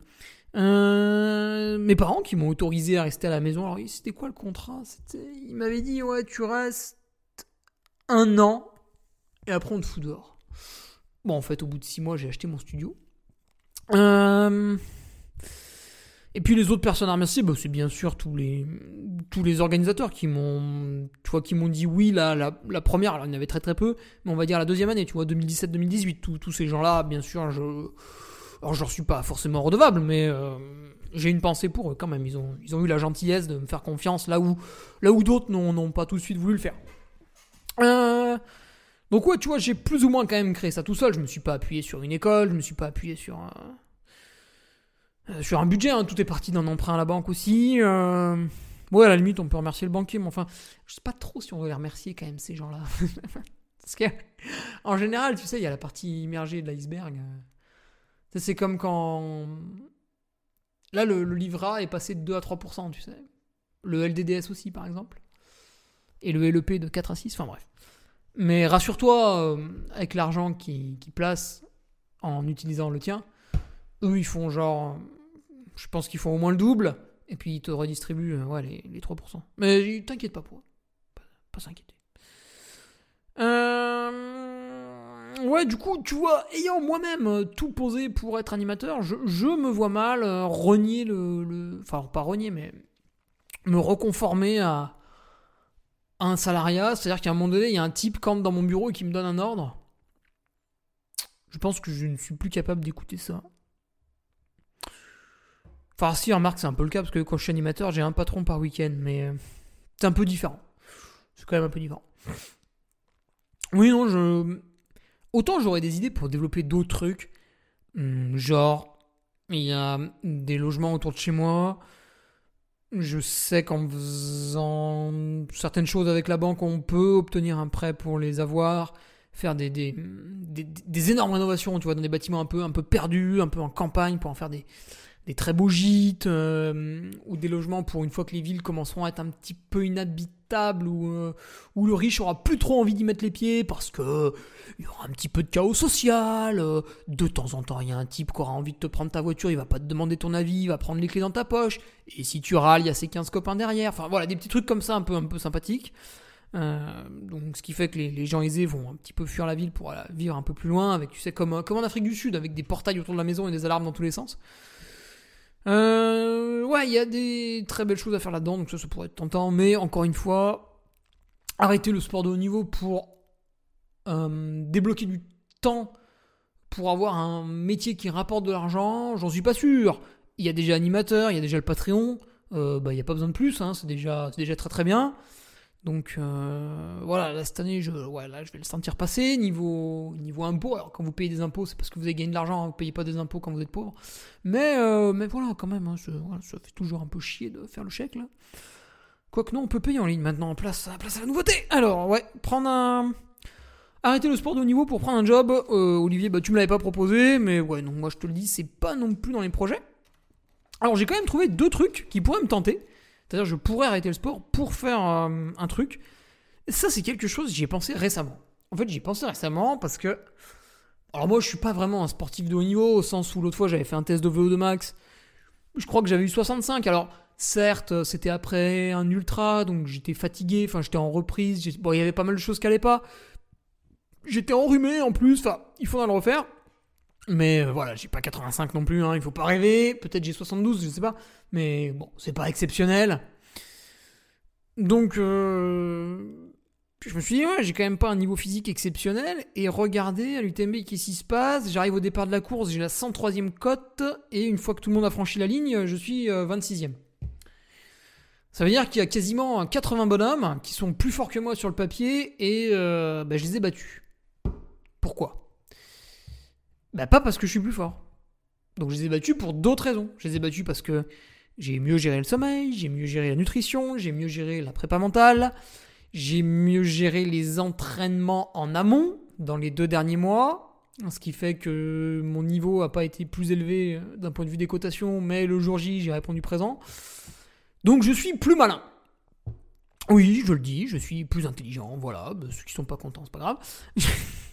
Euh, mes parents qui m'ont autorisé à rester à la maison. Alors, c'était quoi le contrat? Il m'avait dit Ouais, tu restes un an et après on te fout dehors. Bon, en fait, au bout de six mois, j'ai acheté mon studio. Euh. Et puis les autres personnes à remercier, bah, c'est bien sûr tous les, tous les organisateurs qui m'ont, tu vois, qui m'ont dit oui la, la, première, alors il y en avait très très peu, mais on va dire la deuxième année, tu vois, 2017-2018, tous ces gens-là, bien sûr, je, alors je leur suis pas forcément redevable, mais euh, j'ai une pensée pour eux quand même. Ils ont, ils ont eu la gentillesse de me faire confiance là où, là où d'autres n'ont pas tout de suite voulu le faire. Euh, donc ouais, tu vois, j'ai plus ou moins quand même créé ça tout seul. Je me suis pas appuyé sur une école, je me suis pas appuyé sur un sur un budget, hein, tout est parti d'un emprunt à la banque aussi. Euh... Ouais, à la limite, on peut remercier le banquier, mais enfin, je sais pas trop si on veut les remercier quand même, ces gens-là. Parce que, en général, tu sais, il y a la partie immergée de l'iceberg. C'est comme quand. Là, le, livret est passé de 2 à 3%, tu sais. Le LDDS aussi, par exemple. Et le LEP de 4 à 6, enfin bref. Mais rassure-toi, euh, avec l'argent qu'ils qui placent en utilisant le tien, eux, ils font genre je pense qu'ils font au moins le double. Et puis, il te redistribue ouais, les, les 3%. Mais t'inquiète pas pour. Pas, s'inquiéter. Euh, ouais, du coup, tu vois, ayant moi-même tout posé pour être animateur, je, me vois mal renier le, Enfin, pas renier, mais me reconformer à, un salariat. C'est-à-dire qu'à un moment donné, il y a un type qui entre dans mon bureau et qui me donne un ordre. Je pense que je ne suis plus capable d'écouter ça. Enfin, si, remarque, c'est un peu le cas, parce que quand je suis animateur, j'ai un patron par week-end, mais euh, c'est un peu différent. C'est quand même un peu différent. Oui, non, je. Autant j'aurais des idées pour développer d'autres trucs. Hmm, genre, il y a des logements autour de chez moi. Je sais qu'en faisant certaines choses avec la banque, on peut obtenir un prêt pour les avoir, faire des, des, énormes rénovations, tu vois, dans des bâtiments un peu, un peu perdus, un peu en campagne, pour en faire des, des très beaux gîtes, euh, ou des logements pour une fois que les villes commenceront à être un petit peu inhabitables, ou euh, où le riche aura plus trop envie d'y mettre les pieds, parce que il y aura un petit peu de chaos social. Euh, de temps en temps, il y a un type qui aura envie de te prendre ta voiture, il va pas te demander ton avis, il va prendre les clés dans ta poche. Et si tu râles, il y a ses 15 copains derrière. Enfin voilà, des petits trucs comme ça, un peu, un peu sympathiques. Euh, donc ce qui fait que les, gens aisés vont un petit peu fuir la ville pour vivre un peu plus loin, avec tu sais comme, comme en Afrique du Sud, avec des portails autour de la maison et des alarmes dans tous les sens. Euh, ouais, il y a des très belles choses à faire là-dedans, donc ça, ça pourrait être tentant, mais encore une fois, arrêter le sport de haut niveau pour euh, débloquer du temps pour avoir un métier qui rapporte de l'argent, j'en suis pas sûr. Il y a déjà animateur, il y a déjà le Patreon, euh, bah, il n'y a pas besoin de plus, hein, c'est déjà, déjà très très bien. Donc euh, voilà, cette année, je, là, je vais le sentir passer. Niveau, niveau impôt, alors quand vous payez des impôts, c'est parce que vous avez gagné de l'argent, hein, vous ne payez pas des impôts quand vous êtes pauvre. Mais, mais voilà, quand même, hein, ça fait toujours un peu chier de faire le chèque là. Quoique non, on peut payer en ligne maintenant, en place, place à la nouveauté. Alors, ouais, prendre un, Arrêter le sport de haut niveau pour prendre un job, euh, Olivier, bah, tu me l'avais pas proposé, mais ouais, non, moi je te le dis, c'est pas non plus dans les projets. Alors j'ai quand même trouvé deux trucs qui pourraient me tenter. C'est-à-dire, je pourrais arrêter le sport pour faire euh, un truc. Ça, c'est quelque chose, j'y ai pensé récemment. En fait, j'y ai pensé récemment parce que. Alors, moi, je suis pas vraiment un sportif de haut niveau, au sens où l'autre fois, j'avais fait un test de VO2 max. Je crois que j'avais eu 65. Alors, certes, c'était après un ultra, donc j'étais fatigué, enfin, j'étais en reprise. Bon, il y avait pas mal de choses qui allaient pas. J'étais enrhumé en plus, enfin, il faudra le refaire. Mais euh, voilà, j'ai pas 85 non plus, hein, il faut pas rêver. Peut-être j'ai 72, je sais pas. Mais bon, c'est pas exceptionnel. Donc, euh, je me suis dit, ouais, j'ai quand même pas un niveau physique exceptionnel. Et regardez à l'UTMB, qu'est-ce qui se passe? J'arrive au départ de la course, j'ai la 103e cote. Et une fois que tout le monde a franchi la ligne, je suis 26e. Euh, Ça veut dire qu'il y a quasiment 80 bonhommes qui sont plus forts que moi sur le papier et bah, je les ai battus. Pourquoi? Bah pas parce que je suis plus fort. Donc je les ai battus pour d'autres raisons. Je les ai battus parce que j'ai mieux géré le sommeil, j'ai mieux géré la nutrition, j'ai mieux géré la prépa mentale, j'ai mieux géré les entraînements en amont dans les deux derniers mois. Ce qui fait que mon niveau n'a pas été plus élevé d'un point de vue des cotations, mais le jour J, j'ai répondu présent. Donc je suis plus malin. Oui, je le dis, je suis plus intelligent, voilà. Bah, ceux qui sont pas contents, c'est pas grave.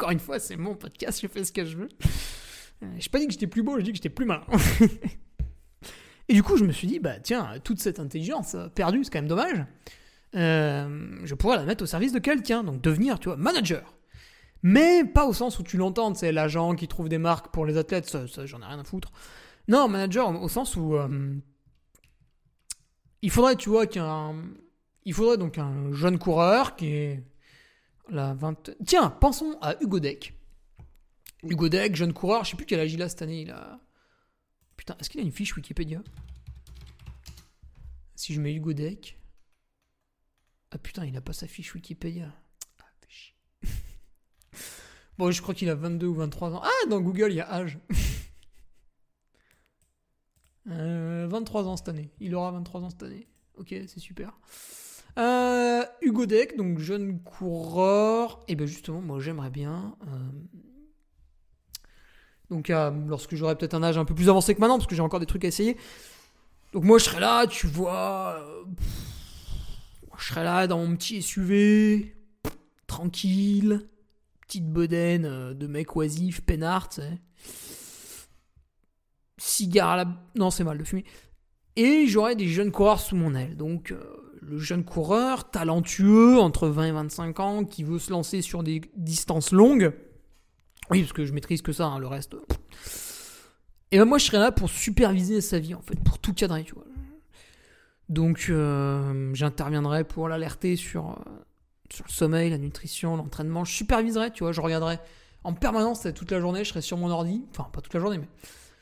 Encore une fois, c'est mon podcast, je fais ce que je veux. Euh, je n'ai pas dit que j'étais plus beau, je dis que j'étais plus malin. Et du coup, je me suis dit, bah tiens, toute cette intelligence perdue, c'est quand même dommage. Euh, je pourrais la mettre au service de quelqu'un, donc devenir, tu vois, manager. Mais pas au sens où tu l'entends, c'est l'agent qui trouve des marques pour les athlètes, ça, j'en ai rien à foutre. Non, manager au sens où euh, il faudrait, tu vois, qu'un, il faudrait donc un jeune coureur qui est la 20... Tiens, pensons à Hugo Deck. Hugo Deck, jeune coureur, je sais plus quel âge il a cette année. Putain, est-ce qu'il a une fiche Wikipédia? Si je mets Hugo Deck. Ah putain, il a pas sa fiche Wikipédia. Ah, bon, je crois qu'il a 22 ou 23 ans. Ah, dans Google, il y a âge. 23 euh, ans cette année. Il aura 23 ans cette année. Ok, c'est super. Euh, Hugo Deck, donc jeune coureur. Et bien justement, moi j'aimerais bien. Euh, donc lorsque j'aurai peut-être un âge un peu plus avancé que maintenant, parce que j'ai encore des trucs à essayer. Donc moi je serai là, tu vois. je serai là dans mon petit SUV, tranquille, petite bedaine de mec oisif, peinard. Cigare à la. Non, c'est mal de fumer Et j'aurai des jeunes coureurs sous mon aile. Donc, euh, le jeune coureur, talentueux, entre 20 et 25 ans, qui veut se lancer sur des distances longues. Oui, parce que je maîtrise que ça, hein, le reste. Et ben moi, je serai là pour superviser sa vie, en fait, pour tout cadrer, tu vois. Donc, euh, j'interviendrai pour l'alerter sur, euh, sur le sommeil, la nutrition, l'entraînement. Je superviserai, tu vois, je regarderai en permanence toute la journée, je serai sur mon ordi. Enfin, pas toute la journée, mais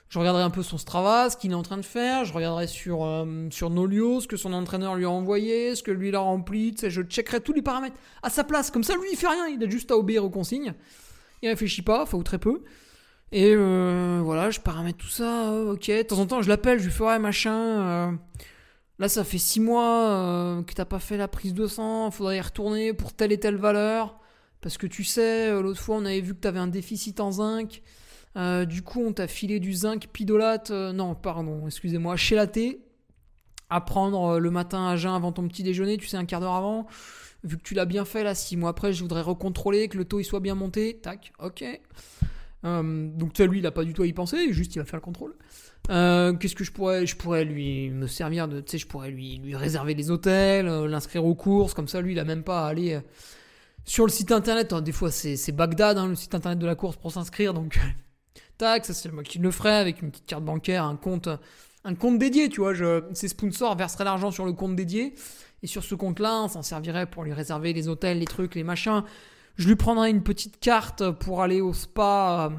je regarderai un peu son Strava, ce qu'il est en train de faire. Je regarderai sur, euh, sur Nolio, ce que son entraîneur lui a envoyé, ce que lui il a rempli. Je checkerai tous les paramètres à sa place. Comme ça, lui, il fait rien. Il a juste à obéir aux consignes. Il réfléchit pas, enfin, ou très peu. Et euh, voilà, je paramètre tout ça. ok. De temps en temps, je l'appelle, je lui fais ouais, machin. Euh, là, ça fait 6 mois que t'as pas fait la prise de sang. Faudrait y retourner pour telle et telle valeur. Parce que tu sais, l'autre fois, on avait vu que t'avais un déficit en zinc. Euh, du coup, on t'a filé du zinc pidolate, euh, non, pardon, excusez-moi, chélaté, à prendre euh, le matin à jeun avant ton petit déjeuner, tu sais, un quart d'heure avant. Vu que tu l'as bien fait là, six mois après, je voudrais recontrôler, que le taux il soit bien monté. Tac, ok. donc, tu lui, il a pas du tout à y penser, juste il va faire le contrôle. Qu'est-ce que je pourrais Je pourrais lui me servir de. Tu sais, je pourrais lui, lui réserver les hôtels, l'inscrire aux courses, comme ça, lui, il a même pas à aller sur le site internet. Des fois, c'est Bagdad, hein, le site internet de la course pour s'inscrire, donc tac, ça c'est moi qui le ferai avec une petite carte bancaire, un compte, dédié, tu vois. Je, ces sponsors verseraient l'argent sur le compte dédié. Et sur ce compte-là, on s'en servirait pour lui réserver les hôtels, les trucs, les machins. Je lui prendrais une petite carte pour aller au spa, euh,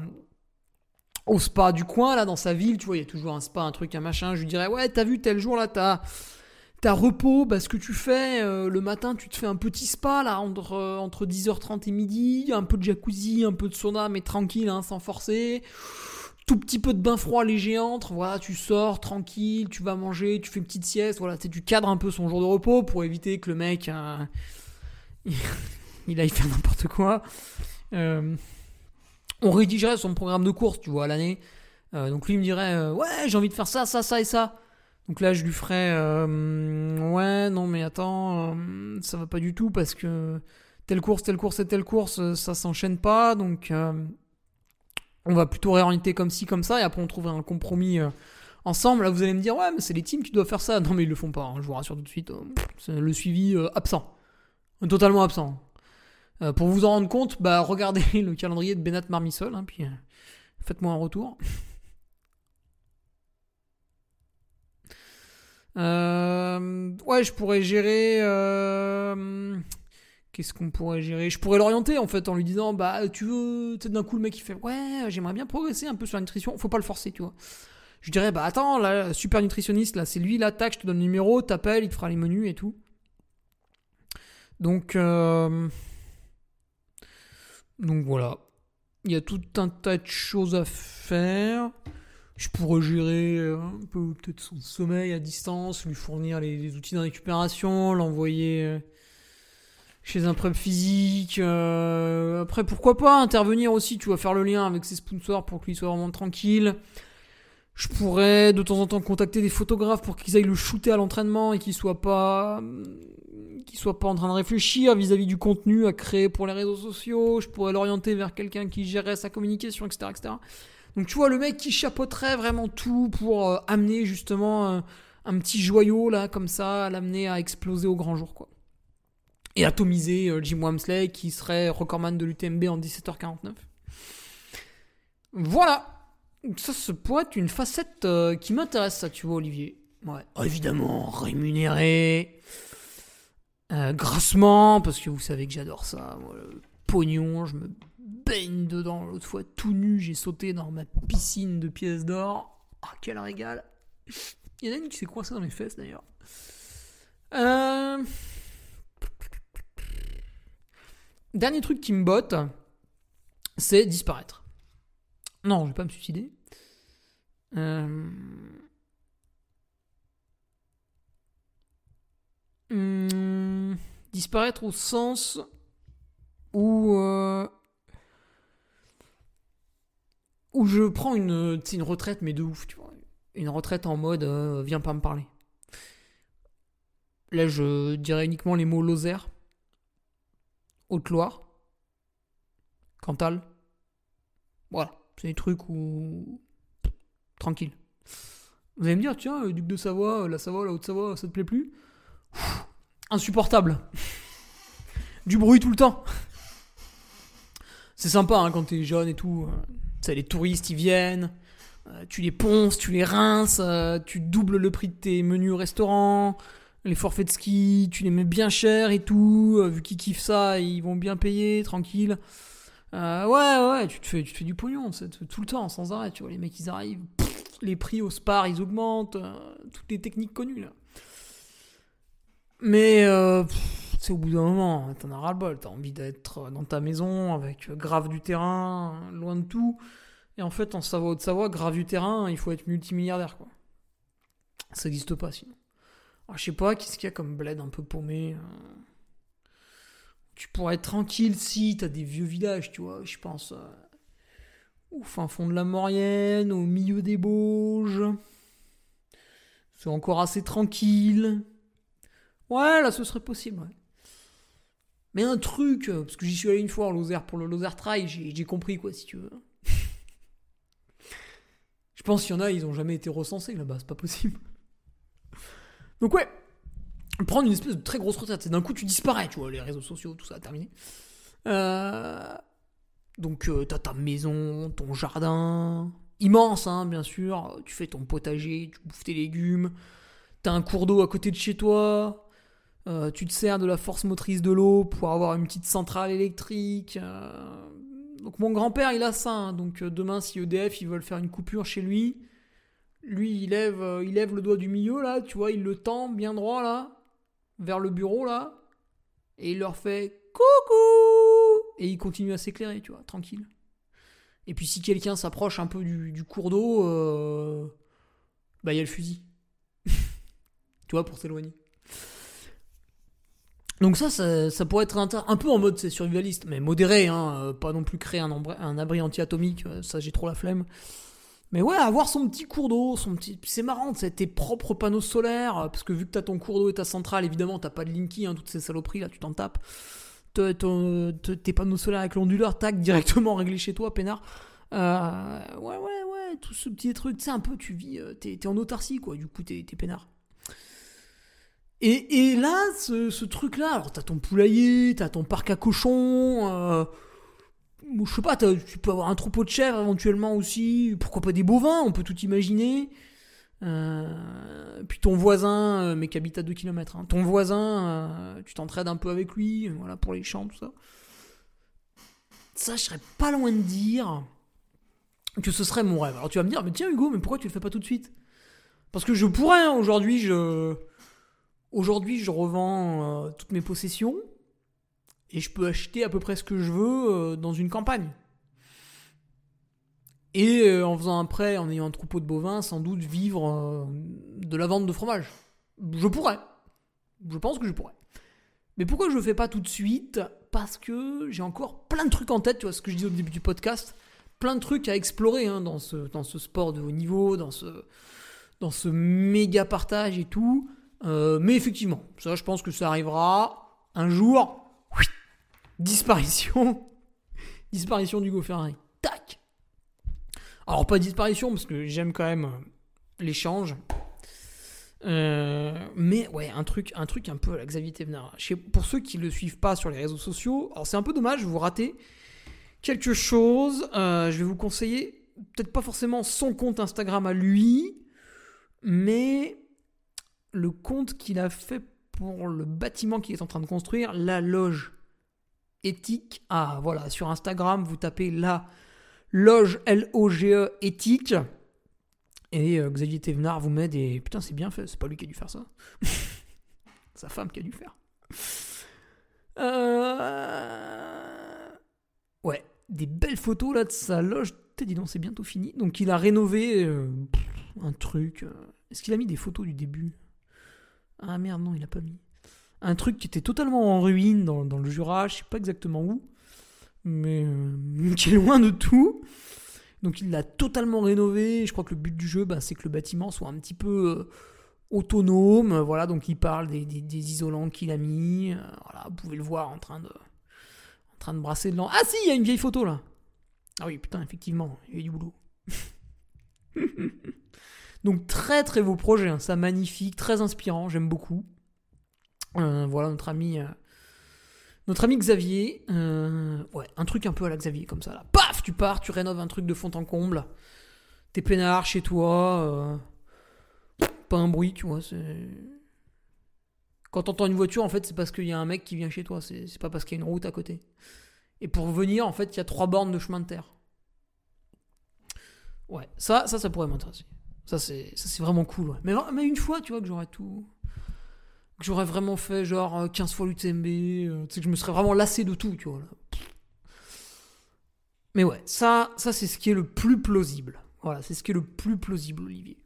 au spa du coin, là, dans sa ville. Tu vois, il y a toujours un spa, un truc, un machin. Je lui dirais, ouais, t'as vu tel jour là, t'as T'as repos, bah, ce que tu fais, euh, le matin, tu te fais un petit spa, là, entre, euh, entre 10h30 et midi, un peu de jacuzzi, un peu de sauna, mais tranquille, hein, sans forcer. Tout petit peu de bain froid léger entre, voilà, tu sors tranquille, tu vas manger, tu fais une petite sieste, voilà, tu cadres un peu son jour de repos pour éviter que le mec, euh, il aille faire n'importe quoi. on rédigerait son programme de course, tu vois, à l'année. donc lui il me dirait, ouais, j'ai envie de faire ça, ça, ça et ça. Donc là, je lui ferai euh, ouais, non, mais attends, euh, ça va pas du tout parce que telle course, telle course et telle course, euh, ça s'enchaîne pas. Donc on va plutôt réorienter comme ci, comme ça, et après on trouvera un compromis ensemble. Là, vous allez me dire ouais, mais c'est les teams qui doivent faire ça. Non, mais ils le font pas. Hein, je vous rassure tout de suite. c'est le suivi absent, totalement absent. pour vous en rendre compte, bah regardez le calendrier de Benat Marmisol, hein, puis faites-moi un retour. Euh, ouais, je pourrais gérer. Euh, qu'est-ce qu'on pourrait gérer? Je pourrais l'orienter en fait en lui disant Bah, tu veux. Tu d'un coup, le mec il fait Ouais, j'aimerais bien progresser un peu sur la nutrition. Faut pas le forcer, tu vois. Je dirais Bah, attends, là, super nutritionniste, là, c'est lui, là, tac, je te donne le numéro, t'appelles, il te fera les menus et tout. Donc. Euh, donc voilà. Il y a tout un tas de choses à faire je pourrais gérer euh, un peu peut-être son sommeil à distance, lui fournir les, outils de récupération, l'envoyer euh, chez un prep physique. Euh, après, pourquoi pas intervenir aussi, tu vas faire le lien avec ses sponsors pour qu'il soit vraiment tranquille. Je pourrais de temps en temps contacter des photographes pour qu'ils aillent le shooter à l'entraînement et qu'il soit pas qu'il soit pas en train de réfléchir vis-à-vis du contenu à créer pour les réseaux sociaux. Je pourrais l'orienter vers quelqu'un qui gérerait sa communication, etc., etc. Donc tu vois le mec qui chapeauterait vraiment tout pour euh, amener justement euh, un petit joyau là comme ça, l'amener à exploser au grand jour quoi. Et atomiser euh, Jim Wamsley qui serait recordman de l'UTMB en 17h49. Voilà. Ça, se pourrait être une facette qui m'intéresse, ça, tu vois, Olivier. Ouais. évidemment, rémunéré. grassement, parce que vous savez que j'adore ça. pognon, je me baigne dedans. L'autre fois, tout nu, j'ai sauté dans ma piscine de pièces d'or. Ah, quel régal. Il y en a une qui s'est coincée dans mes fesses d'ailleurs. Euh, dernier truc qui me botte, c'est disparaître. Non, je vais pas me suicider. Euh, hmm, disparaître au sens où euh, où je prends une, une retraite, mais de ouf, tu vois. Une retraite en mode euh, viens pas me parler. Là, je dirais uniquement les mots Lozère, Haute-Loire, Cantal. Voilà, c'est des trucs où. Tranquille. Vous allez me dire, tiens, le duc de Savoie, la Savoie, la Haute-Savoie, ça te plaît plus? Insupportable. du bruit tout le temps. C'est sympa hein, quand t'es jeune et tout. Les touristes, ils viennent. Euh, tu les ponces, tu les rinces, euh, tu doubles le prix de tes menus au restaurant, les forfaits de ski, tu les mets bien cher et tout. Euh, vu qu'ils kiffent ça, ils vont bien payer, tranquille. ouais, ouais, tu te fais, tu te fais du pognon tout le temps, sans arrêt. Tu vois, les mecs, ils arrivent, les prix au spar, ils augmentent, toutes les techniques connues là. Mais c'est au bout d'un moment, t'en as ras le bol, t'as envie d'être dans ta maison avec grave du terrain, loin de tout. Et en fait, en Savoie de Savoie, grave du terrain, il faut être multimilliardaire, quoi. Ça n'existe pas sinon. Alors, je sais pas, qu'est-ce qu'il y a comme bled un peu paumé euh. Tu pourrais être tranquille si t'as des vieux villages, tu vois, je pense. Euh, au fin fond de la Maurienne, au milieu des Bauges. C'est encore assez tranquille. Ouais, là, ce serait possible, ouais. Mais un truc, euh, parce que j'y suis allé une fois en Lozère pour le Lozère Trail, j'ai compris, quoi, si tu veux. Je pense qu'il y en a, ils ont jamais été recensés là-bas, c'est pas possible. Donc ouais, prendre une espèce de très grosse retraite, c'est d'un coup tu disparais, tu vois, les réseaux sociaux, tout ça, terminé. Euh, donc euh, t'as ta maison, ton jardin, immense, hein, bien sûr, tu fais ton potager, tu bouffes tes légumes, t'as un cours d'eau à côté de chez toi, euh, tu te sers de la force motrice de l'eau pour avoir une petite centrale électrique, donc mon grand-père, il a ça. Hein. donc euh, demain, si EDF, ils veulent faire une coupure chez lui, lui, il lève, euh, il lève le doigt du milieu, là, tu vois, il le tend bien droit, là, vers le bureau, là, et il leur fait coucou Et il continue à s'éclairer, tu vois, tranquille. Et puis si quelqu'un s'approche un peu du, cours d'eau, euh, bah il y a le fusil. tu vois, pour s'éloigner. Donc ça, ça, pourrait être un, peu en mode c'est survivaliste, mais modéré, hein, euh, pas non plus créer un, abri anti-atomique, euh, ça j'ai trop la flemme. Mais ouais, avoir son petit cours d'eau, son petit, c'est marrant, c'est tes propres panneaux solaires, euh, parce que vu que t'as ton cours d'eau et ta centrale, évidemment t'as pas de linky, hein, toutes ces saloperies là, tu t'en tapes. tes panneaux solaires avec l'onduleur, tac, directement réglé chez toi, peinard. ouais, ouais, ouais, tout ce petit truc, tu sais, un peu, tu vis, t'es, en autarcie, quoi, du coup, t'es peinard. Et, là, ce, truc-là, alors t'as ton poulailler, t'as ton parc à cochons, euh, je sais pas, tu peux avoir un troupeau de chèvres éventuellement aussi, pourquoi pas des bovins, on peut tout imaginer. Euh, puis ton voisin, euh, mais qui habite à 2 km, hein, ton voisin, tu t'entraides un peu avec lui, voilà, pour les champs, tout ça. Ça, je serais pas loin de dire que ce serait mon rêve. Alors tu vas me dire, mais tiens Hugo, mais pourquoi tu le fais pas tout de suite? Parce que je pourrais, hein, aujourd'hui, je Aujourd'hui, je revends euh, toutes mes possessions et je peux acheter à peu près ce que je veux euh, dans une campagne. Et euh, en faisant un prêt, en ayant un troupeau de bovins, sans doute vivre de la vente de fromage. Je pourrais. Je pense que je pourrais. Mais pourquoi je le fais pas tout de suite? Parce que j'ai encore plein de trucs en tête, tu vois ce que je dis au début du podcast, plein de trucs à explorer hein, dans, ce, dans ce sport de haut niveau, dans ce, dans ce méga partage et tout. Euh, mais effectivement, ça, je pense que ça arrivera un jour. disparition. disparition du Ferrari. Tac. Alors, pas disparition, parce que j'aime quand même euh, l'échange. Euh, mais ouais, un truc, un truc un peu à la Xavier Thévenard. Pour ceux qui ne le suivent pas sur les réseaux sociaux, alors c'est un peu dommage, vous ratez quelque chose. je vais vous conseiller, peut-être pas forcément son compte Instagram à lui, mais le compte qu'il a fait pour le bâtiment qu'il est en train de construire, la loge éthique. Ah, voilà, sur Instagram, vous tapez la loge L-O-G-E éthique. Et euh, Xavier Thévenard vous met des. Putain, c'est bien fait, c'est pas lui qui a dû faire ça. Sa femme qui a dû faire. Euh... Ouais, des belles photos là de sa loge. Dis donc, c'est bientôt fini. Donc, il a rénové euh, un truc. Est-ce qu'il a mis des photos du début? Ah merde, non, il a pas mis. Un truc qui était totalement en ruine dans, le Jura, je sais pas exactement où, mais euh, qui est loin de tout. Donc il l'a totalement rénové. Je crois que le but du jeu, bah, c'est que le bâtiment soit un petit peu euh, autonome. Voilà, donc il parle des, isolants qu'il a mis. Euh, voilà, vous pouvez le voir en train de, en train de brasser de l'an. Ah si, il y a une vieille photo là. Ah oui, putain, effectivement, il y a du boulot. Donc très très beau projet, hein. ça magnifique, très inspirant, j'aime beaucoup. Euh, voilà notre ami, euh, notre ami Xavier. Euh, ouais, un truc un peu à la Xavier comme ça là. Paf, tu pars, tu rénoves un truc de fond en comble. T'es peinard chez toi, pas un bruit, tu vois. Quand t'entends une voiture, en fait, c'est parce qu'il y a un mec qui vient chez toi. C'est pas parce qu'il y a une route à côté. Et pour venir, en fait, il y a trois bornes de chemin de terre. Ouais, ça, ça, ça pourrait m'intéresser. Ça, c'est, ça, c'est vraiment cool. Mais, mais une fois, tu vois, que j'aurais tout. Que j'aurais vraiment fait genre 15 fois l'UTMB. Euh, tu sais, que je me serais vraiment lassé de tout, tu vois. Mais ouais, ça, ça c'est ce qui est le plus plausible. Voilà, c'est ce qui est le plus plausible, Olivier.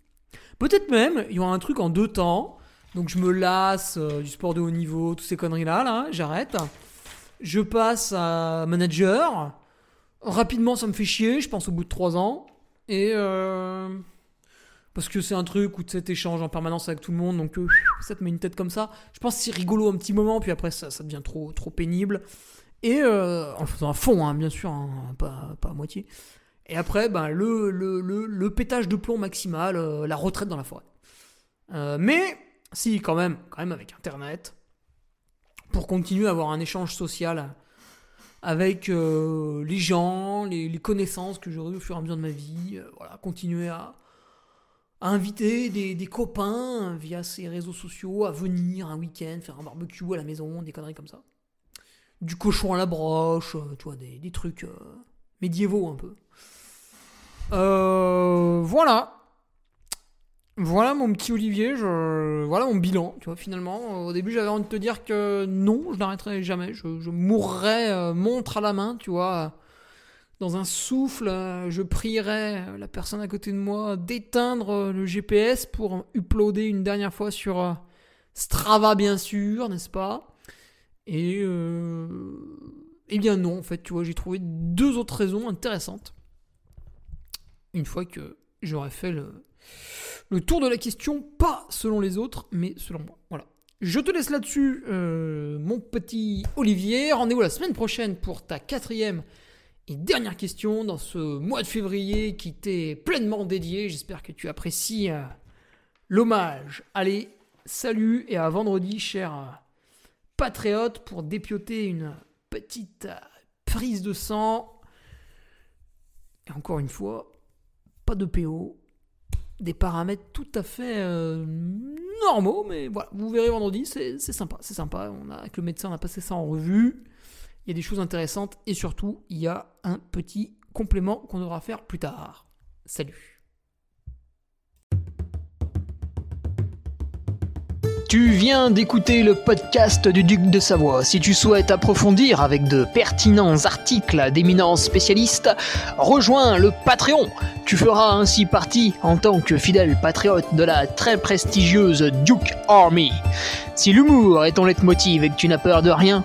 Peut-être même, il y aura un truc en deux temps. Donc je me lasse euh, du sport de haut niveau, toutes ces conneries-là, là, j'arrête. Je passe à manager. Rapidement, ça me fait chier, je pense au bout de trois ans. Et euh, parce que c'est un truc où tu sais, en permanence avec tout le monde, donc euh, ça te met une tête comme ça. Je pense que c'est rigolo un petit moment, puis après ça, ça devient trop, trop pénible. Et euh, en faisant un fond, hein, bien sûr, hein, pas, pas à moitié. Et après, ben, le, le, le, le pétage de plomb maximal, la retraite dans la forêt. mais si, quand même, quand même avec Internet, pour continuer à avoir un échange social avec euh, les gens, les, connaissances que j'aurai au fur et à mesure de ma vie. Euh, voilà, continuer à, inviter des, copains via ces réseaux sociaux à venir un week-end, faire un barbecue à la maison, des conneries comme ça. Du cochon à la broche, euh, tu vois, des, trucs médiévaux un peu. voilà. Voilà mon petit Olivier, voilà mon bilan, tu vois, finalement. Au début, j'avais envie de te dire que non, je n'arrêterai jamais. Je, mourrai euh, montre à la main, tu vois. Dans un souffle, euh, je prierai la personne à côté de moi d'éteindre euh, le GPS pour uploader une dernière fois sur Strava, bien sûr, n'est-ce pas? Et. Eh bien, non, en fait, tu vois, j'ai trouvé deux autres raisons intéressantes. Une fois que j'aurais fait le tour de la question, pas selon les autres, mais selon moi. Voilà. Je te laisse là-dessus, euh, mon petit Olivier. Rendez-vous la semaine prochaine pour ta quatrième et dernière question dans ce mois de février qui t'est pleinement dédié. J'espère que tu apprécies euh, l'hommage. Allez, salut et à vendredi, cher euh, patriote, pour dépioter une petite prise de sang. Et encore une fois, pas de PO, des paramètres tout à fait euh, normaux, mais voilà, vous verrez vendredi, c'est sympa, c'est sympa. On a, avec le médecin, on a passé ça en revue. Il y a des choses intéressantes et surtout, il y a un petit complément qu'on devra faire plus tard. Salut Tu viens d'écouter le podcast du Duc de Savoie. Si tu souhaites approfondir avec de pertinents articles d'éminents spécialistes, rejoins le Patreon. Tu feras ainsi partie, en tant que fidèle patriote, de la très prestigieuse Duke Army. Si l'humour est ton leitmotiv et que tu n'as peur de rien,